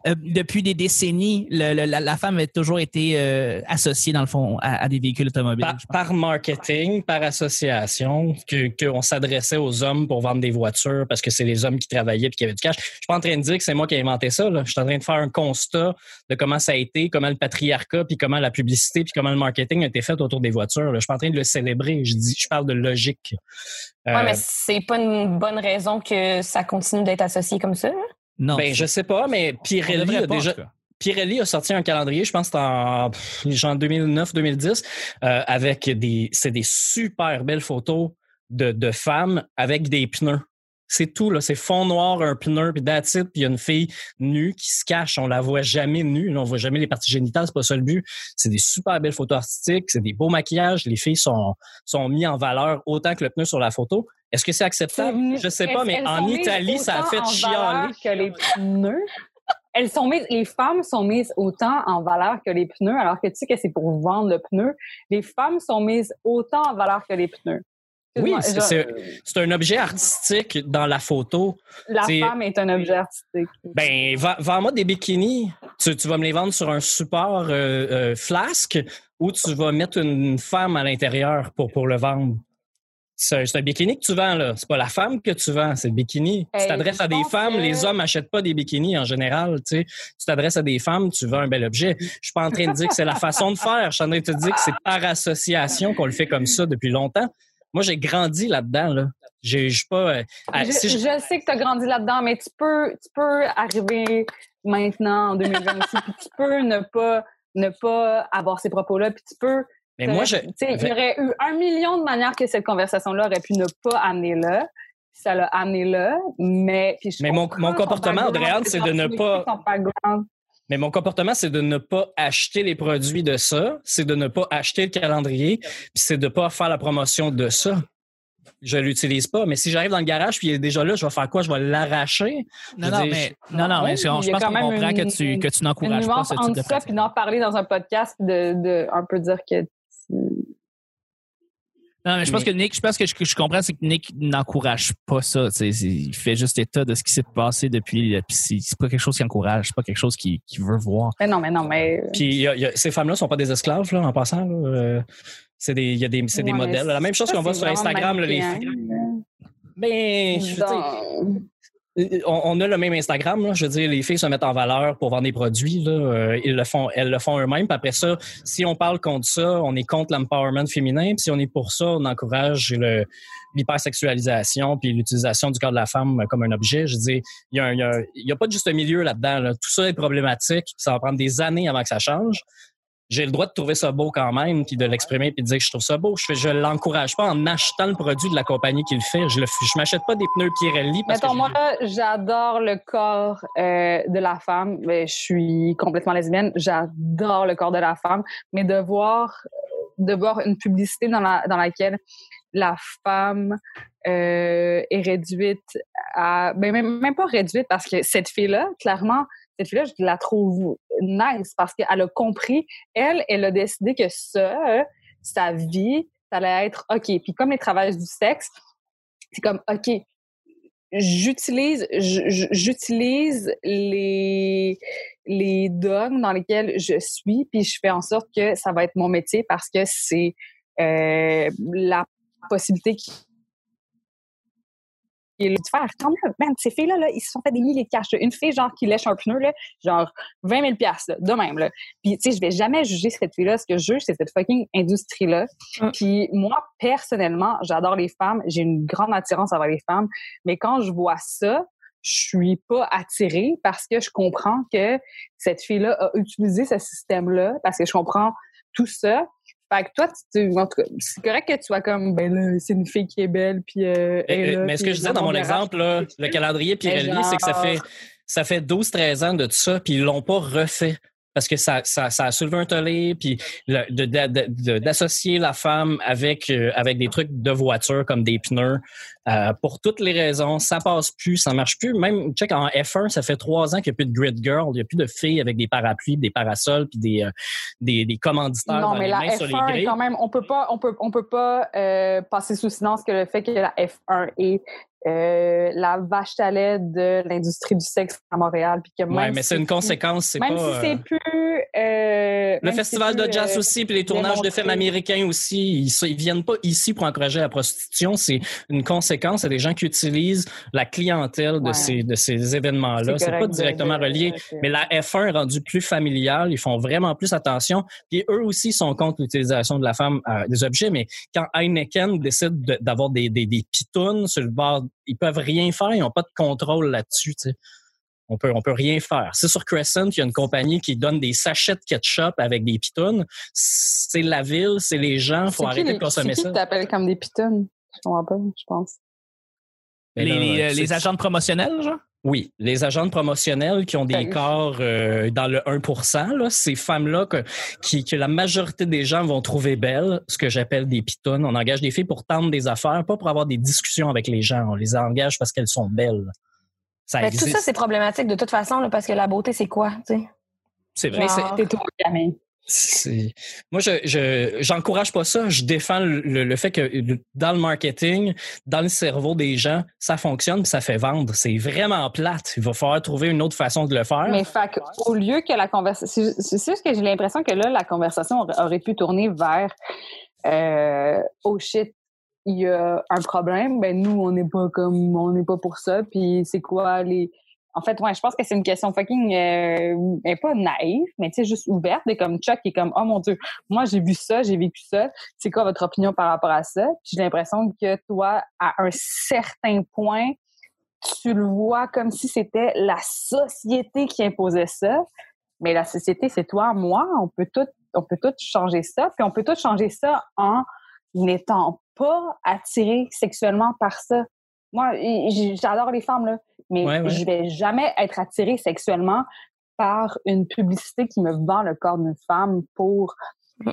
euh, depuis des décennies, le- le- la, la femme a toujours été euh, associée, dans le fond, à, à des véhicules automobiles. Par, marketing, par association, que qu'on s'adressait aux hommes pour vendre des voitures parce que c'est les hommes qui travaillaient et qui avaient du cash. Je suis pas en train de dire que c'est moi qui ai inventé ça. Là. Je suis en train de faire un constat de comment ça a été, comment le patriarcat, puis comment la publicité, puis comment le marketing a été fait autour des voitures. Là. Je suis pas en train de le célébrer. Je dis, je parle de logique. Euh, Ouais, mais c'est pas une bonne raison que ça continue d'être associé comme ça. là. Non. ben, je sais pas, mais Pirelli a déjà. Pirelli a sorti un calendrier, je pense en genre 2009-2010, euh, avec des, c'est des super belles photos de, de femmes avec des pneus. C'est tout, là. C'est fond noir, un pneu, puis that's it, puis il y a une fille nue qui se cache. On la voit jamais nue. On voit jamais les parties génitales, c'est pas ça le but. C'est des super belles photos artistiques, c'est des beaux maquillages. Les filles sont, sont mis en valeur autant que le pneu sur la photo. Est-ce que c'est acceptable? Je sais pas, mais en mises Italie, ça a fait chialer. valeur que les pneus? Elles sont mises, les femmes sont mises autant en valeur que les pneus, alors que tu sais que c'est pour vendre le pneu. Les femmes sont mises autant en valeur que les pneus. Oui, c'est- un objet artistique dans la photo. La femme est un objet artistique. Ben, vends- vends-moi des bikinis. Tu, tu vas me les vendre sur un support euh, euh, flasque ou tu vas mettre une femme à l'intérieur pour, pour le vendre. C'est un bikini que tu vends, là. C'est pas la femme que tu vends, c'est le bikini. Hey, tu t'adresses à des femmes, que- les hommes n'achètent pas des bikinis en général, tu sais. Tu t'adresses à des femmes, tu vends un bel objet. Je suis pas en train de dire que c'est la façon de faire. Je suis en train de te dire que c'est par association qu'on le fait comme ça depuis longtemps. Moi, j'ai grandi là-dedans, là. J'ai pas. euh, je, si je- je sais que tu as grandi là-dedans, mais tu peux, tu peux arriver maintenant en 2026, puis tu peux ne pas, ne pas avoir ces propos-là, puis tu peux. mais moi, je. Tu sais, il y aurait eu un million de manières que cette conversation-là aurait pu ne pas amener là. Ça l'a amené là, mais. puis je Mais mon- mon comportement, Audrey-Anne, c'est de ne pas-. Mais mon comportement, c'est de ne pas acheter les produits de ça, c'est de ne pas acheter le calendrier, puis c'est de pas faire la promotion de ça. Je l'utilise pas, mais si j'arrive dans le garage puis il est déjà là, je vais faire quoi? Je vais l'arracher? Non, Je non, mais, non, non, mais je, je pense quand qu'on même comprend que tu, que tu n'encourages pas ce type de ça, pratique. puis d'en parler dans un podcast, de, de un peu dire que tu- Non, mais je pense Mais- que Nick, je pense que je, comprends, c'est que Nick n'encourage pas ça. Il fait juste état de ce qui s'est passé depuis. euh, Puis c'est pas quelque chose qui encourage, c'est pas quelque chose qu'il qu'il veut voir. Mais non, mais non, mais. Puis y a- y a- ces femmes-là sont pas des esclaves là, en passant. là. Euh, c'est des, il y a des, c'est des modèles. mais La même chose qu'on voit sur Instagram, là, les filles. Ben, je Donc, on, on a le même Instagram. Là. Je veux dire, les filles se mettent en valeur pour vendre des produits. Là. Euh, ils le font, elles le font eux-mêmes. Puis après ça, si on parle contre ça, on est contre l'empowerment féminin. Puis si on est pour ça, on encourage l'hypersexualisation puis l'utilisation du corps de la femme comme un objet. Je dire, il y a, a, a pas de juste milieu là-dedans. là. Tout ça est problématique. Ça va prendre des années avant que ça change. J'ai le droit de trouver ça beau quand même, puis de l'exprimer, puis de dire que je trouve ça beau. Je je l'encourage pas en achetant le produit de la compagnie qui le fait. Je je m'achète pas des pneus Pirelli parce Mettons, que moi, j'adore le corps euh, de la femme. Mais je suis complètement lesbienne. J'adore le corps de la femme. Mais de voir, de voir une publicité dans, la, dans laquelle la femme euh, est réduite à... Ben, même, même pas réduite parce que cette fille-là, clairement, cette fille-là, je la trouve nice parce qu'elle a compris. Elle, elle a décidé que ça, sa vie, ça allait être OK. Puis comme les travailleurs du sexe, c'est comme OK, j'utilise j'utilise les les dogmes dans lesquels je suis puis je fais en sorte que ça va être mon métier parce que c'est euh, la possibilité qui et le faire. Tant mieux, man, ces filles-là, là, ils se sont fait des milliers de cash. Une fille, genre, qui lèche un pneu, là, genre, 20 000 là, de même, là. Puis, tu sais, je vais jamais juger cette fille-là. Ce que je juge, c'est cette fucking industrie-là. Mm. Puis, moi, personnellement, j'adore les femmes. J'ai une grande attirance envers les femmes. Mais quand je vois ça, je suis pas attirée parce que je comprends que cette fille-là a utilisé ce système-là, parce que je comprends tout ça. Fait que toi, tu, en tout cas, c'est correct que tu sois comme, ben là, c'est une fille qui est belle, puis. Euh, mais ce que je disais dans mon exemple, là, le calendrier Pirelli, c'est que ça fait, ça fait 12-13 ans de tout ça, puis ils l'ont pas refait parce que ça, ça, ça a soulevé un tollé, puis d'associer la femme avec, euh, avec des trucs de voiture comme des pneus, euh, pour toutes les raisons, ça passe plus, ça marche plus. Même, check, en F1, ça fait trois ans qu'il n'y a plus de grid girl, il n'y a plus de filles avec des parapluies, des parasols, puis des, euh, des, des, commanditaires non, dans mais les la mains F1 sur les grilles. quand même, on peut pas, on peut, on peut pas passer sous silence que le fait que la F1 est euh, la vache à lait de l'industrie du sexe à Montréal. Puis que même ouais, mais c'est une conséquence, c'est pas... Même si c'est euh, plus... Euh, le festival de jazz aussi, puis les tournages de films américains aussi, ils, ils viennent pas ici pour encourager la prostitution, c'est une conséquence. C'est des gens qui utilisent la clientèle de, ces, de ces événements-là. C'est pas directement relié, mais la F1 est rendue plus familiale, ils font vraiment plus attention, puis eux aussi sont contre l'utilisation de la femme des objets, mais quand Heineken décide d'avoir des, des, des pitounes sur le bord ils peuvent rien faire, ils n'ont pas de contrôle là-dessus. On peut, on peut rien faire. C'est sur Crescent, il y a une compagnie qui donne des sachets de ketchup avec des pitounes. C'est la ville, c'est les gens, il faut arrêter de consommer ça. T'appelles comme des pitounes? Je comprends pas, je pense. Les, euh, les, agents promotionnels, genre? Oui, les agents promotionnels qui ont des corps euh, dans le 1 là, ces femmes-là que, qui, que la majorité des gens vont trouver belles, ce que j'appelle des pitounes. On engage des filles pour tendre des affaires, pas pour avoir des discussions avec les gens. On les engage parce qu'elles sont belles. Ça tout ça, c'est problématique de toute façon, parce que la beauté, c'est quoi? C'est vrai. C'est tout, moi je je j'encourage pas ça. Je défends le, fait que dans le marketing dans le cerveau des gens ça fonctionne ça fait vendre. C'est vraiment plate. Il va falloir trouver une autre façon de le faire. Mais fait au lieu que la conversation c'est juste que j'ai l'impression que là la conversation aurait pu tourner vers euh, oh shit il y a un problème ben nous on n'est pas comme on n'est pas pour ça puis c'est quoi les en fait, ouais, je pense que c'est une question fucking, euh, pas naïve, mais tu sais, juste ouverte, et comme Chuck est comme, oh mon Dieu, moi j'ai vu ça, j'ai vécu ça, c'est quoi votre opinion par rapport à ça? J'ai l'impression que toi, à un certain point, tu le vois comme si c'était la société qui imposait ça, mais la société, c'est toi, moi, on peut tout, on peut tout changer ça, puis on peut tout changer ça en n'étant pas attiré sexuellement par ça. Moi, j'adore les femmes, là mais je vais jamais être attirée sexuellement par une publicité qui me vend le corps d'une femme pour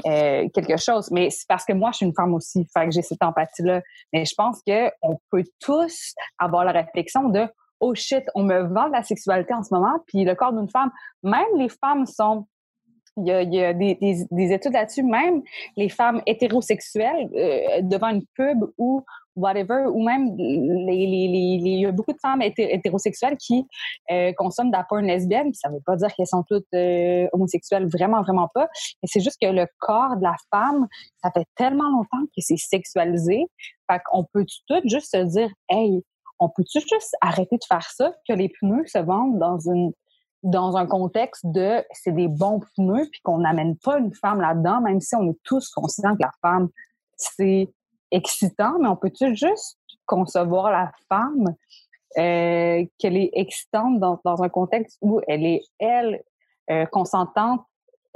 euh, quelque chose. Mais c'est parce que moi, je suis une femme aussi, fait que j'ai cette empathie-là. Mais je pense que on peut tous avoir la réflexion de oh shit, on me vend la sexualité en ce moment, puis le corps d'une femme, même les femmes sont il y a, des, des, études là-dessus, même les femmes hétérosexuelles euh, devant une pub ou whatever, ou même les, les, les, il y a beaucoup de femmes hétérosexuelles qui euh, consomment de la porn lesbienne, ça veut pas dire qu'elles sont toutes euh, homosexuelles, vraiment, vraiment pas, mais c'est juste que le corps de la femme, ça fait tellement longtemps que c'est sexualisé, fait qu'on peut tout juste se dire, hey, on peut-tu juste arrêter de faire ça, que les pneus se vendent dans une dans un contexte de c'est des bons pneus puis qu'on n'amène pas une femme là-dedans, même si on est tous conscients que la femme c'est excitant, mais on peut-tu juste concevoir la femme euh, qu'elle est excitante dans, dans, un contexte où elle est, elle, euh, consentante,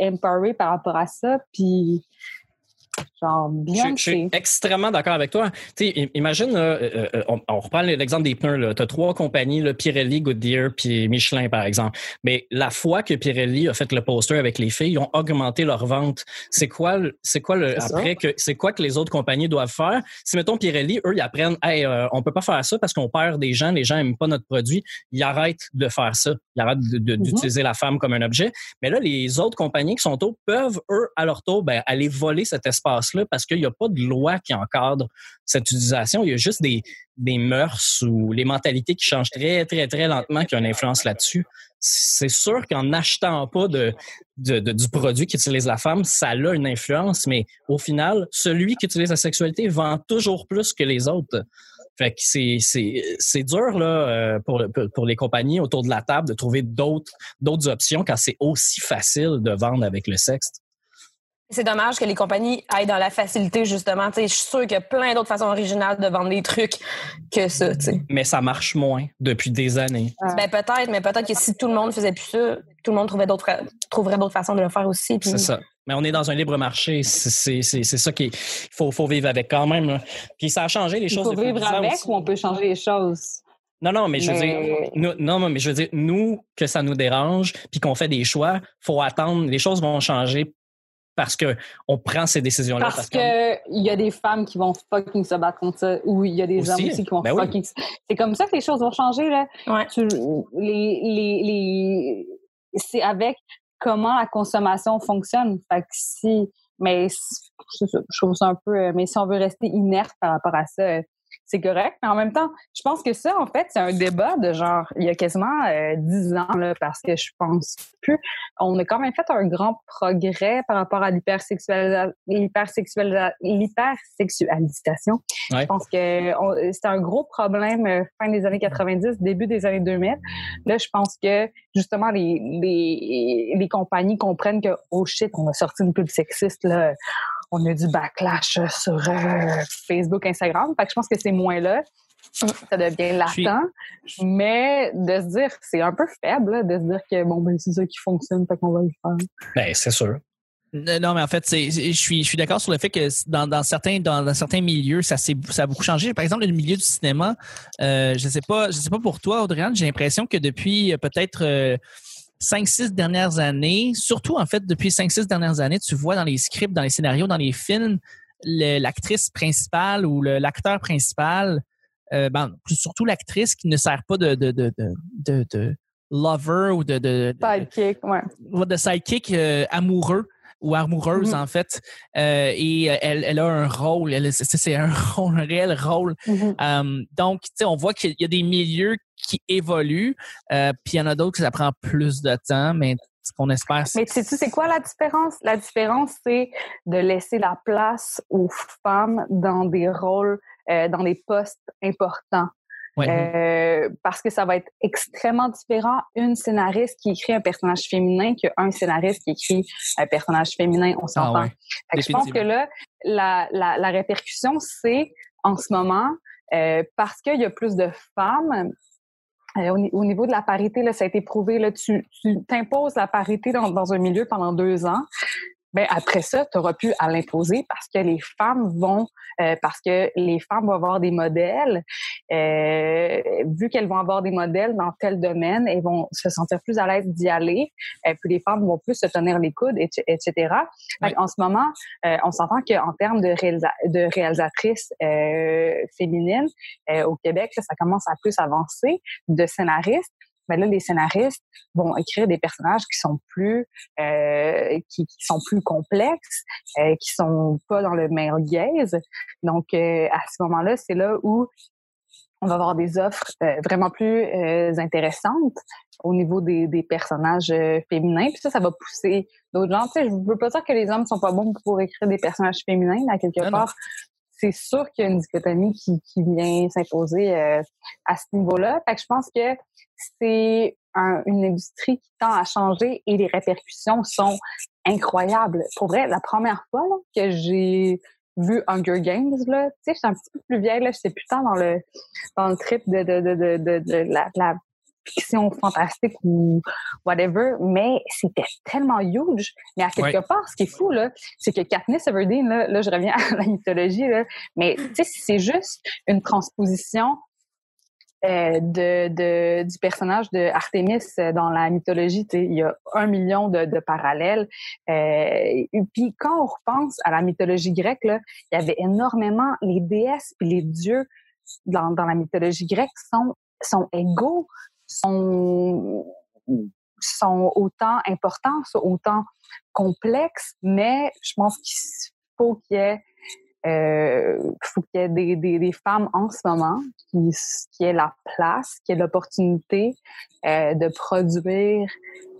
empowerée par rapport à ça, puis Genre, bien je, suis extrêmement d'accord avec toi. Tu imagine, euh, euh, on, reprend l'exemple des pneus. Tu as trois compagnies, là, Pirelli, Goodyear, puis Michelin, par exemple. Mais la fois que Pirelli a fait le poster avec les filles, ils ont augmenté leur vente. C'est quoi, c'est quoi le, après que, c'est quoi que les autres compagnies doivent faire? Si, mettons, Pirelli, eux, ils apprennent, hey, euh, on peut pas faire ça parce qu'on perd des gens, les gens aiment pas notre produit, ils arrêtent de faire ça. Ils arrêtent mm-hmm. d'utiliser la femme comme un objet. Mais là, les autres compagnies qui sont autour peuvent, eux, à leur tour, ben, aller voler cet espace parce qu'il n'y a pas de loi qui encadre cette utilisation. Il y a juste des, des mœurs ou les mentalités qui changent très, très, très lentement qui ont une influence là-dessus. C'est sûr qu'en n'achetant pas de, du produit qu'utilise la femme, ça a une influence, mais au final, celui qui utilise la sexualité vend toujours plus que les autres. Fait que c'est, c'est, c'est dur là, euh, pour, pour les compagnies autour de la table de trouver d'autres, d'autres options quand c'est aussi facile de vendre avec le sexe. C'est dommage que les compagnies aillent dans la facilité, justement. je suis sûre qu'il y a plein d'autres façons originales de vendre des trucs que ça. Mais ça marche moins depuis des années. Ben, peut-être, mais peut-être que si tout le monde faisait plus ça, tout le monde trouverait d'autres, trouverait d'autres façons de le faire aussi. C'est ça. Mais on est dans un libre marché. C'est, ça qu'il faut, faut vivre avec quand même. Puis ça a changé les choses. Il faut vivre avec ou on peut changer les choses? Non, non, mais je veux dire, nous, non, mais je veux dire, nous, que ça nous dérange, puis qu'on fait des choix, faut attendre. Les choses vont changer parce qu'on prend ces décisions-là. Parce, qu'il y a des femmes qui vont fucking se battre contre ça, ou il y a des hommes aussi qui vont ben fucking. C'est comme ça que les choses vont changer. Là. les, les, les... C'est avec comment la consommation fonctionne. Fait que si. Mais je trouve ça un peu. Mais si on veut rester inerte par rapport à ça, c'est correct. Mais en même temps, je pense que ça, en fait, c'est un débat de genre, il y a quasiment euh, dix ans, là, parce que je pense plus. On a quand même fait un grand progrès par rapport à l'hypersexualisation. L'hypersexualisation. Je pense que c'était un gros problème euh, fin des années 90, début des années 2000. Là, je pense que justement, les, les, les compagnies comprennent que, oh shit, on a sorti une pub sexiste, là on a du backlash euh, sur euh, Facebook, Instagram. Fait que je pense que c'est moins là. Ça devient latent. Mais de se dire, c'est un peu faible de se dire que bon, ben, c'est ça qui fonctionne, fait qu'on va le faire. Ben, c'est sûr. Non, mais en fait, je suis, je suis d'accord sur le fait que dans, dans certains, dans, certains milieux, ça, ça a beaucoup changé. Par exemple, le milieu du cinéma, euh, je sais pas, je sais pas pour toi, Audrey, j'ai l'impression que depuis peut-être 5-6 dernières années, surtout en fait depuis 5-6 dernières années, tu vois dans les scripts, dans les scénarios, dans les films, l'actrice principale ou l'acteur principal, euh, ben, surtout l'actrice qui ne sert pas de, de, lover ou de... de sidekick, ouais. De sidekick euh, amoureux ou amoureuse mm-hmm. en fait euh, et elle, elle, a un rôle c'est un rôle un réel rôle mm-hmm. donc tu sais on voit qu'il y a des milieux qui évolue. Euh, puis il y en a d'autres que ça prend plus de temps, mais ce qu'on espère. Mais tu sais, c'est quoi la différence? La différence, c'est de laisser la place aux femmes dans des rôles, euh, dans des postes importants. Euh, parce que ça va être extrêmement différent une scénariste qui écrit un personnage féminin qu'un scénariste qui écrit un personnage féminin, on s'entend. Ah je pense que là, la, la, la répercussion, c'est en ce moment, euh, parce qu'il y a plus de femmes, euh, au, niveau de la parité, là, ça a été prouvé. Là, tu, tu t'imposes la parité dans, dans, un milieu pendant deux ans ben après ça, tu auras pu à l'imposer parce que les femmes vont, euh, parce que les femmes vont avoir des modèles. Euh, vu qu'elles vont avoir des modèles dans tel domaine, elles vont se sentir plus à l'aise d'y aller. et puis les femmes vont plus se tenir les coudes, etc. En ce moment, euh, on s'entend qu'en termes de, de réalisatrices féminines au Québec, ça commence à plus avancer, de scénaristes mais ben là, les scénaristes vont écrire des personnages qui sont plus, euh, qui, qui, sont plus complexes, euh, qui sont pas dans le male gaze. Donc, euh, à ce moment-là, c'est là où on va avoir des offres euh, vraiment plus intéressantes au niveau des, des personnages féminins. Puis ça, ça va pousser d'autres gens. Tu sais, je veux pas dire que les hommes sont pas bons pour écrire des personnages féminins, à quelque part c'est sûr qu'il y a une dichotomie qui, qui vient s'imposer euh, à ce niveau-là. Fait que je pense que c'est une industrie qui tend à changer et les répercussions sont incroyables. Pour vrai, la première fois que j'ai vu Hunger Games, là, tu sais, je suis un petit peu plus vieille, là, je sais plus tant dans le, dans le trip de, de, de, de, de, la, la fiction fantastique ou whatever, mais c'était tellement huge. Mais à quelque part, ce qui est fou, là, c'est que Katniss Everdeen, là, là, je reviens à la mythologie, là, mais tu sais, c'est juste une transposition euh, de, de, du personnage de Artemis dans la mythologie. Il y a un million de, de parallèles. Euh, et puis quand on repense à la mythologie grecque, là, il y avait énormément les déesses et les dieux dans, dans la mythologie grecque sont sont égaux sont, autant importants, autant complexes, mais je pense qu'ils faut qu'il y ait euh, faut qu'il y ait des, femmes en ce moment qui, qui aient la place, qui aient l'opportunité euh, de produire,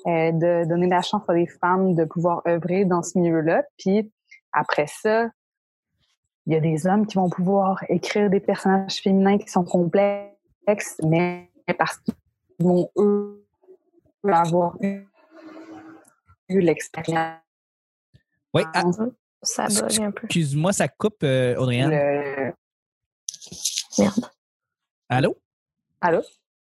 euh, de donner la chance à des femmes de pouvoir œuvrer dans ce milieu-là. Puis après ça, il y a des hommes qui vont pouvoir écrire des personnages féminins qui sont complexes, mais parce qu'ils vont eux avoir eu, l'expérience. Oui, ah, ça bug un peu. Excuse-moi, ça coupe, euh, Audriane. Le... Merde. Allô? Allô?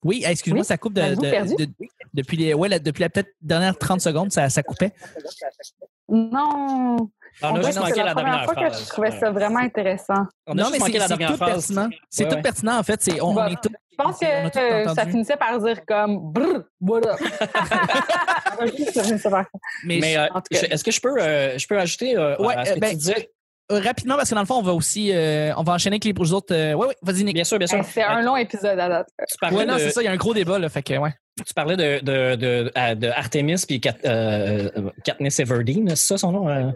Oui, excuse-moi, ça coupe de, de, de, depuis les, ouais, la, depuis la peut-être dernière 30 secondes, ça, ça coupait. Non. On a juste manqué la, dernière fois phrase. que je trouvais ça vraiment intéressant. On a non, juste mais la c'est tout phrase. pertinent. C'est Ouais, tout ouais. pertinent, en fait. C'est, on, on est tout- Je pense que ça finissait par dire comme brr, finissait par Mais, Mais euh, est-ce que je peux, euh, je peux ajouter euh, Ouais, à ce que ben, tu disais? rapidement, parce que dans le fond, on va aussi, euh, on va enchaîner avec les autres. Euh, ouais, ouais, vas-y, Nick. Bien sûr, bien sûr. C'est un long épisode à date. Ouais, non, de, c'est ça, il y a un gros débat, là. Fait que, ouais. Tu parlais de, de, de, de Artemis puis Kat, euh, Katniss Everdeen, c'est ça son nom? euh?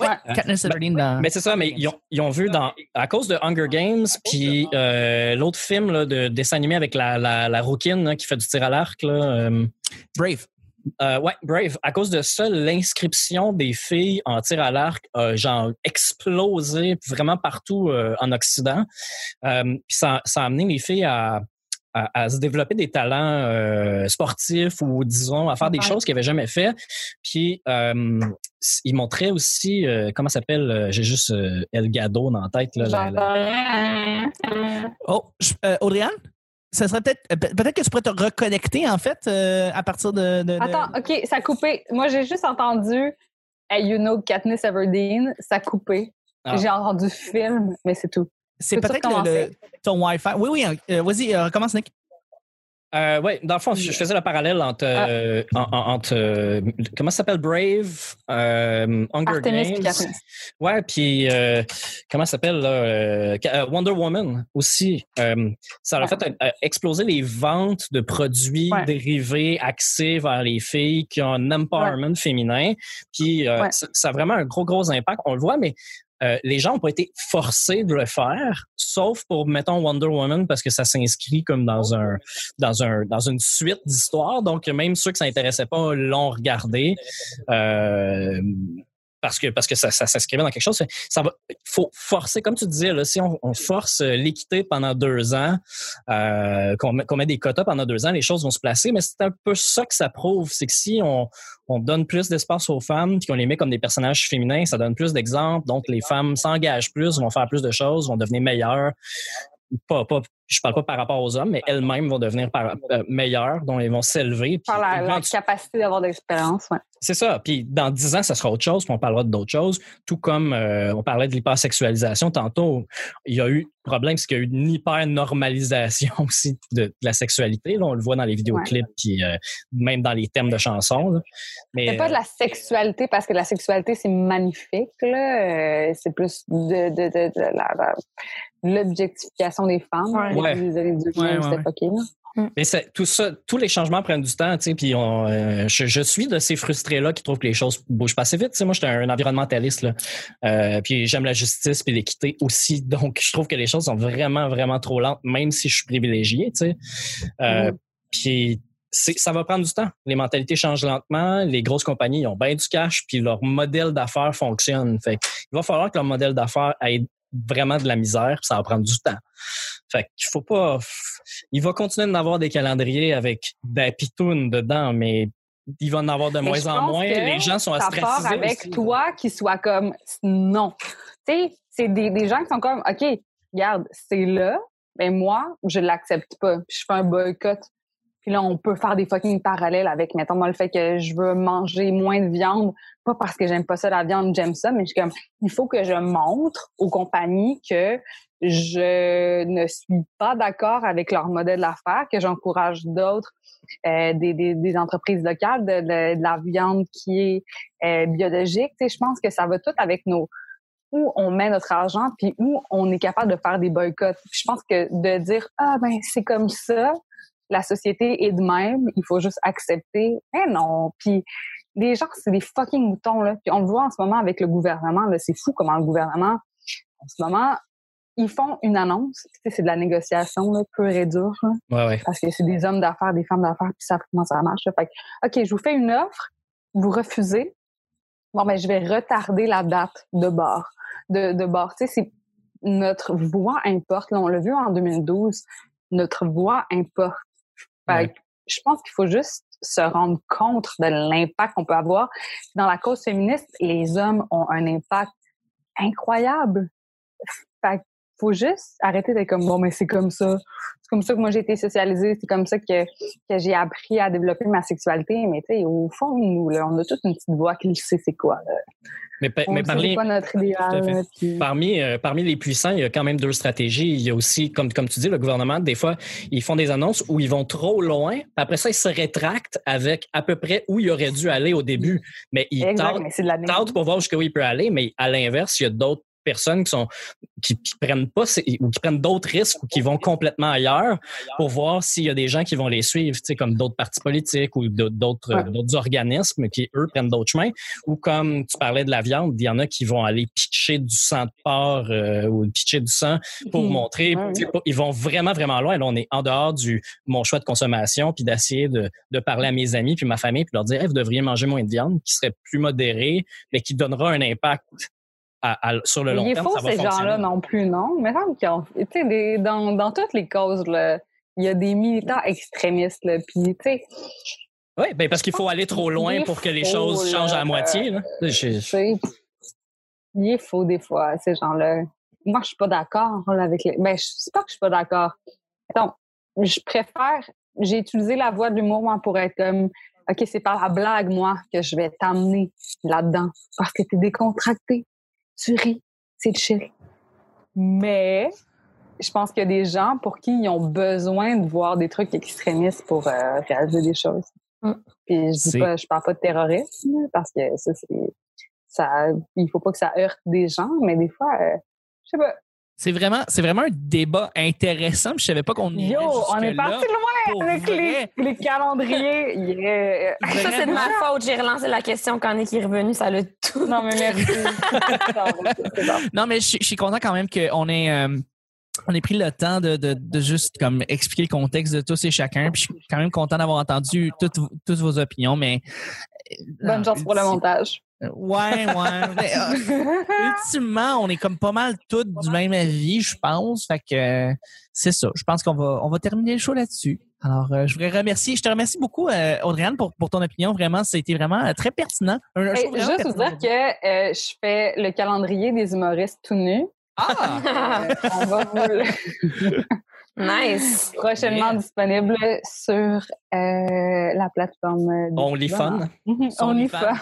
Ouais, Euh, Katniss Everdeen dans. Mais c'est ça, mais ils ont, ils ont vu dans à cause de Hunger Games puis euh, l'autre film là, de dessin animé avec la, la, la rouquine là, qui fait du tir à l'arc là, euh, Brave. euh, ouais, Brave. À cause de ça, l'inscription des filles en tir à l'arc a genre explosé vraiment partout euh, en Occident. Euh, puis ça, ça a amené les filles à, à, à se développer des talents euh, sportifs ou disons à faire des Ouais. choses qu'ils n'avaient jamais fait. Puis euh, ils montraient aussi euh, comment ça s'appelle. euh, J'ai juste euh, El Gado dans la tête. Là. Oh, euh, Audriane? Ça serait peut-être, pe- peut-être que tu pourrais te reconnecter, en fait, euh, à partir de. de- de- Attends, OK, ça a coupé. Moi, j'ai juste entendu Hey, you know Katniss Everdeen, ça a coupé. Ah. J'ai entendu film, mais c'est tout. C'est peut-être le, le- recommencer? ton Wi-Fi. Oui, oui, euh, vas-y, euh, recommence, Nick. Euh, ouais, dans le fond, je faisais le parallèle entre, Ah. euh, en- en- entre comment ça s'appelle? Brave, euh, Hunger Artemis Games. Katniss. Ouais, puis euh, comment ça s'appelle Wonder Woman aussi. Euh, ça a Ouais. fait euh, exploser les ventes de produits Ouais. dérivés axés vers les filles qui ont un empowerment féminin. Puis euh, Ouais. ça, ça a vraiment un gros gros impact. On le voit, mais euh, les gens n'ont pas été forcés de le faire, sauf pour mettons Wonder Woman parce que ça s'inscrit comme dans un dans un dans une suite d'histoires. Donc même ceux que ça intéressait pas l'ont regardé. Euh, parce que parce que ça, s'inscrivait dans quelque chose. Ça va, faut forcer, comme tu disais, si on, force euh, l'équité pendant deux ans, euh, qu'on met, qu'on met des quotas pendant deux ans, les choses vont se placer. Mais c'est un peu ça que ça prouve, c'est que si on, on donne plus d'espace aux femmes, puis qu'on les met comme des personnages féminins, ça donne plus d'exemples. Donc les femmes s'engagent plus, vont faire plus de choses, vont devenir meilleures. Pas, pas, je parle pas par rapport aux hommes, mais elles-mêmes vont devenir par- euh, meilleures, dont elles vont s'élever. Par la, la éventu- capacité d'avoir de l'expérience, ouais. c'est ça. Puis dans dix ans, ça sera autre chose, puis on parlera d'autres choses. Tout comme euh, on parlait de l'hypersexualisation tantôt, il y a eu problème, c'est qu'il y a eu une hyper-normalisation aussi de, de la sexualité. Là, on le voit dans les vidéoclips, puis euh, même dans les thèmes de chansons. là. Mais C'est pas de la sexualité parce que la sexualité, c'est magnifique, là. C'est plus de, de, la- l'objectification des femmes. Ouais. Ouais. Les individus qui Ouais, viennent ouais, de s'époquer, là. Mais c'est- tout ça, tous les changements prennent du temps, tu sais. Puis on, euh, je, je suis de ces frustrés-là qui trouvent que les choses bougent pas assez vite. Tu sais, moi, j'étais un, environnementaliste, là. Euh, puis j'aime la justice puis l'équité aussi. Donc, je trouve que les choses sont vraiment, vraiment trop lentes, même si je suis privilégié, tu sais. Euh, Mhm. Puis c'est- ça va prendre du temps. Les mentalités changent lentement. Les grosses compagnies ils ont bien du cash, puis leur modèle d'affaires fonctionne. Fait il va falloir que leur modèle d'affaires ait vraiment de la misère, ça va prendre du temps. Fait qu'il faut pas. Il va continuer d'en avoir des calendriers avec des pitounes dedans, mais il va en avoir de Mais moins en moins. Les gens sont Ça part avec aussi. toi qui soit comme non. Tu sais, c'est des, des gens qui sont comme OK, regarde, c'est là, mais moi, je l'accepte pas. Puis je fais un boycott. Puis là, on peut faire des fucking parallèles avec, mettons, moi, le fait que je veux manger moins de viande, pas parce que j'aime pas ça, la viande, j'aime ça, mais je suis comme, il faut que je montre aux compagnies que je ne suis pas d'accord avec leur modèle d'affaires, que j'encourage d'autres, euh, des, des, des entreprises locales, de, de- la viande qui est euh, biologique. Tu sais, je pense que ça va tout avec nos où on met notre argent puis où on est capable de faire des boycotts. Je pense que de dire ah ben c'est comme ça, la société est de même, il faut juste accepter. Mais non, puis les gens, c'est des fucking moutons, là. Puis on le voit en ce moment avec le gouvernement, là. C'est fou comment le gouvernement, en ce moment, ils font une annonce. Tu sais, c'est de la négociation, là, pure et dure, là, Ouais, ouais. parce que c'est des hommes d'affaires, des femmes d'affaires, puis ça comment ça marche. là. Fait que, OK, je vous fais une offre, vous refusez. Bon, ben, je vais retarder la date de bord. De, de bord. Tu sais, c'est notre voix importe. Là, on l'a vu en 2012. Notre voix importe. Je pense qu'il faut juste se rendre compte de l'impact qu'on peut avoir. Dans la cause féministe, les hommes ont un impact incroyable. Fait faut juste arrêter d'être comme bon mais c'est comme ça. C'est comme ça que moi j'ai été socialisée, c'est comme ça que, que j'ai appris à développer ma sexualité. Mais tu sais, au fond, nous, là, on a toute une petite voix qui sait c'est quoi. Là. Mais, pa- On mais parler, quoi notre idéal. puis- Parmi, euh, parmi les puissants, il y a quand même deux stratégies. Il y a aussi, comme, comme tu dis, le gouvernement, des fois, ils font des annonces où ils vont trop loin. Après ça, ils se rétractent avec à peu près où ils auraient dû aller au début. Mais ils tentent pour voir jusqu'où il peut aller. Mais à l'inverse, il y a d'autres personnes qui sont qui, qui prennent pas ou qui prennent d'autres risques ou qui vont complètement ailleurs pour voir s'il y a des gens qui vont les suivre, tu sais, comme d'autres partis politiques ou d'autres Ouais. organismes qui eux prennent d'autres chemins ou comme tu parlais de la viande, il y en a qui vont aller pitcher du sang de porc euh, ou pitcher du sang pour Mhm. montrer, Ouais, pas- ils vont vraiment vraiment loin. Là, on est en dehors du mon choix de consommation puis d'essayer de, de parler à mes amis puis ma famille puis leur dire Hey, vous devriez manger moins de viande qui serait plus modéré mais qui donnera un impact à- à- sur le long Il est terme. ça va ces gens-là non plus, non? Mais semble tu des- dans, dans toutes les causes, là, il y a des militants extrémistes, là, puis, tu sais, Oui, ben parce qu'il faut aller trop loin pour que les faux, choses là. changent à moitié. Là. Je- tu sais, il est faux des fois, ces gens-là. Moi, je suis pas d'accord avec les... Ben, je sais pas que je suis pas d'accord. Donc, je préfère... J'ai utilisé la voix de l'humour, moi, pour être comme... OK, c'est par la blague, moi, que je vais t'amener là-dedans. Parce que t'es décontracté. Tu ris. C'est chill. Mais je pense qu'il y a des gens pour qui ils ont besoin de voir des trucs extrémistes pour euh, réaliser des choses. Mm. Puis je dis pas, je parle pas de terrorisme parce que ça, c'est, ça, il faut pas que ça heurte des gens, mais des fois, euh, je sais pas. C'est vraiment, c'est vraiment un débat intéressant. Je savais pas qu'on irait Yo, on est parti loin avec les, calendriers. Yeah. Ça, c'est de ma faute. J'ai relancé la question quand Nick est revenu. Ça l'a tout. Non, mais merci. Non, mais je, suis- je suis content quand même qu'on ait, euh, on ait pris le temps de, de, de juste comme expliquer le contexte de tous et chacun. Puis je suis quand même content d'avoir entendu toutes, toutes vos opinions, mais. euh, Bonne chance pour le montage. Ouais, ouais. mais, euh, ultimement, on est comme pas mal toutes du même avis, je pense. Fait que euh, c'est ça. Je pense qu'on va, on va terminer le show là-dessus. Alors, euh, je voudrais remercier, je te remercie beaucoup, euh, Audrey-Anne, pour, pour ton opinion. Vraiment, c'était vraiment euh, très pertinent. Un, un Hey, show vraiment juste vous dire que euh, je fais le calendrier des humoristes tout nus. Ah! Euh, on va vous le- nice. prochainement Yeah. disponible sur euh, la plateforme. Sur OnlyFun.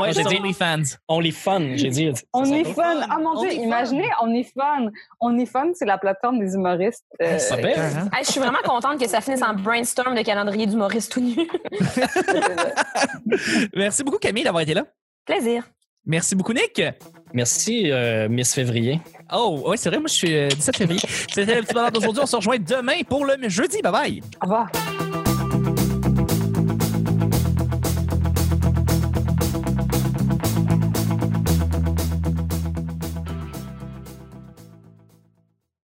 Ouais, J'ai dit- OnlyFans. OnlyFun, j'ai dit. OnlyFun. Ah mon Dieu, imaginez OnlyFun. OnlyFun, c'est la plateforme des humoristes. euh, Ça. Hein? Hey, je suis vraiment contente que ça finisse en brainstorm de calendrier d'humoriste tout nu. Merci beaucoup, Camille, d'avoir été là. Plaisir. Merci beaucoup, Nick. Merci, euh, Miss Février. Oh, oui, c'est vrai, moi, je suis euh, 17 février. C'était le petit bonheur d'aujourd'hui. On se rejoint demain pour le jeudi. Bye bye. Au revoir.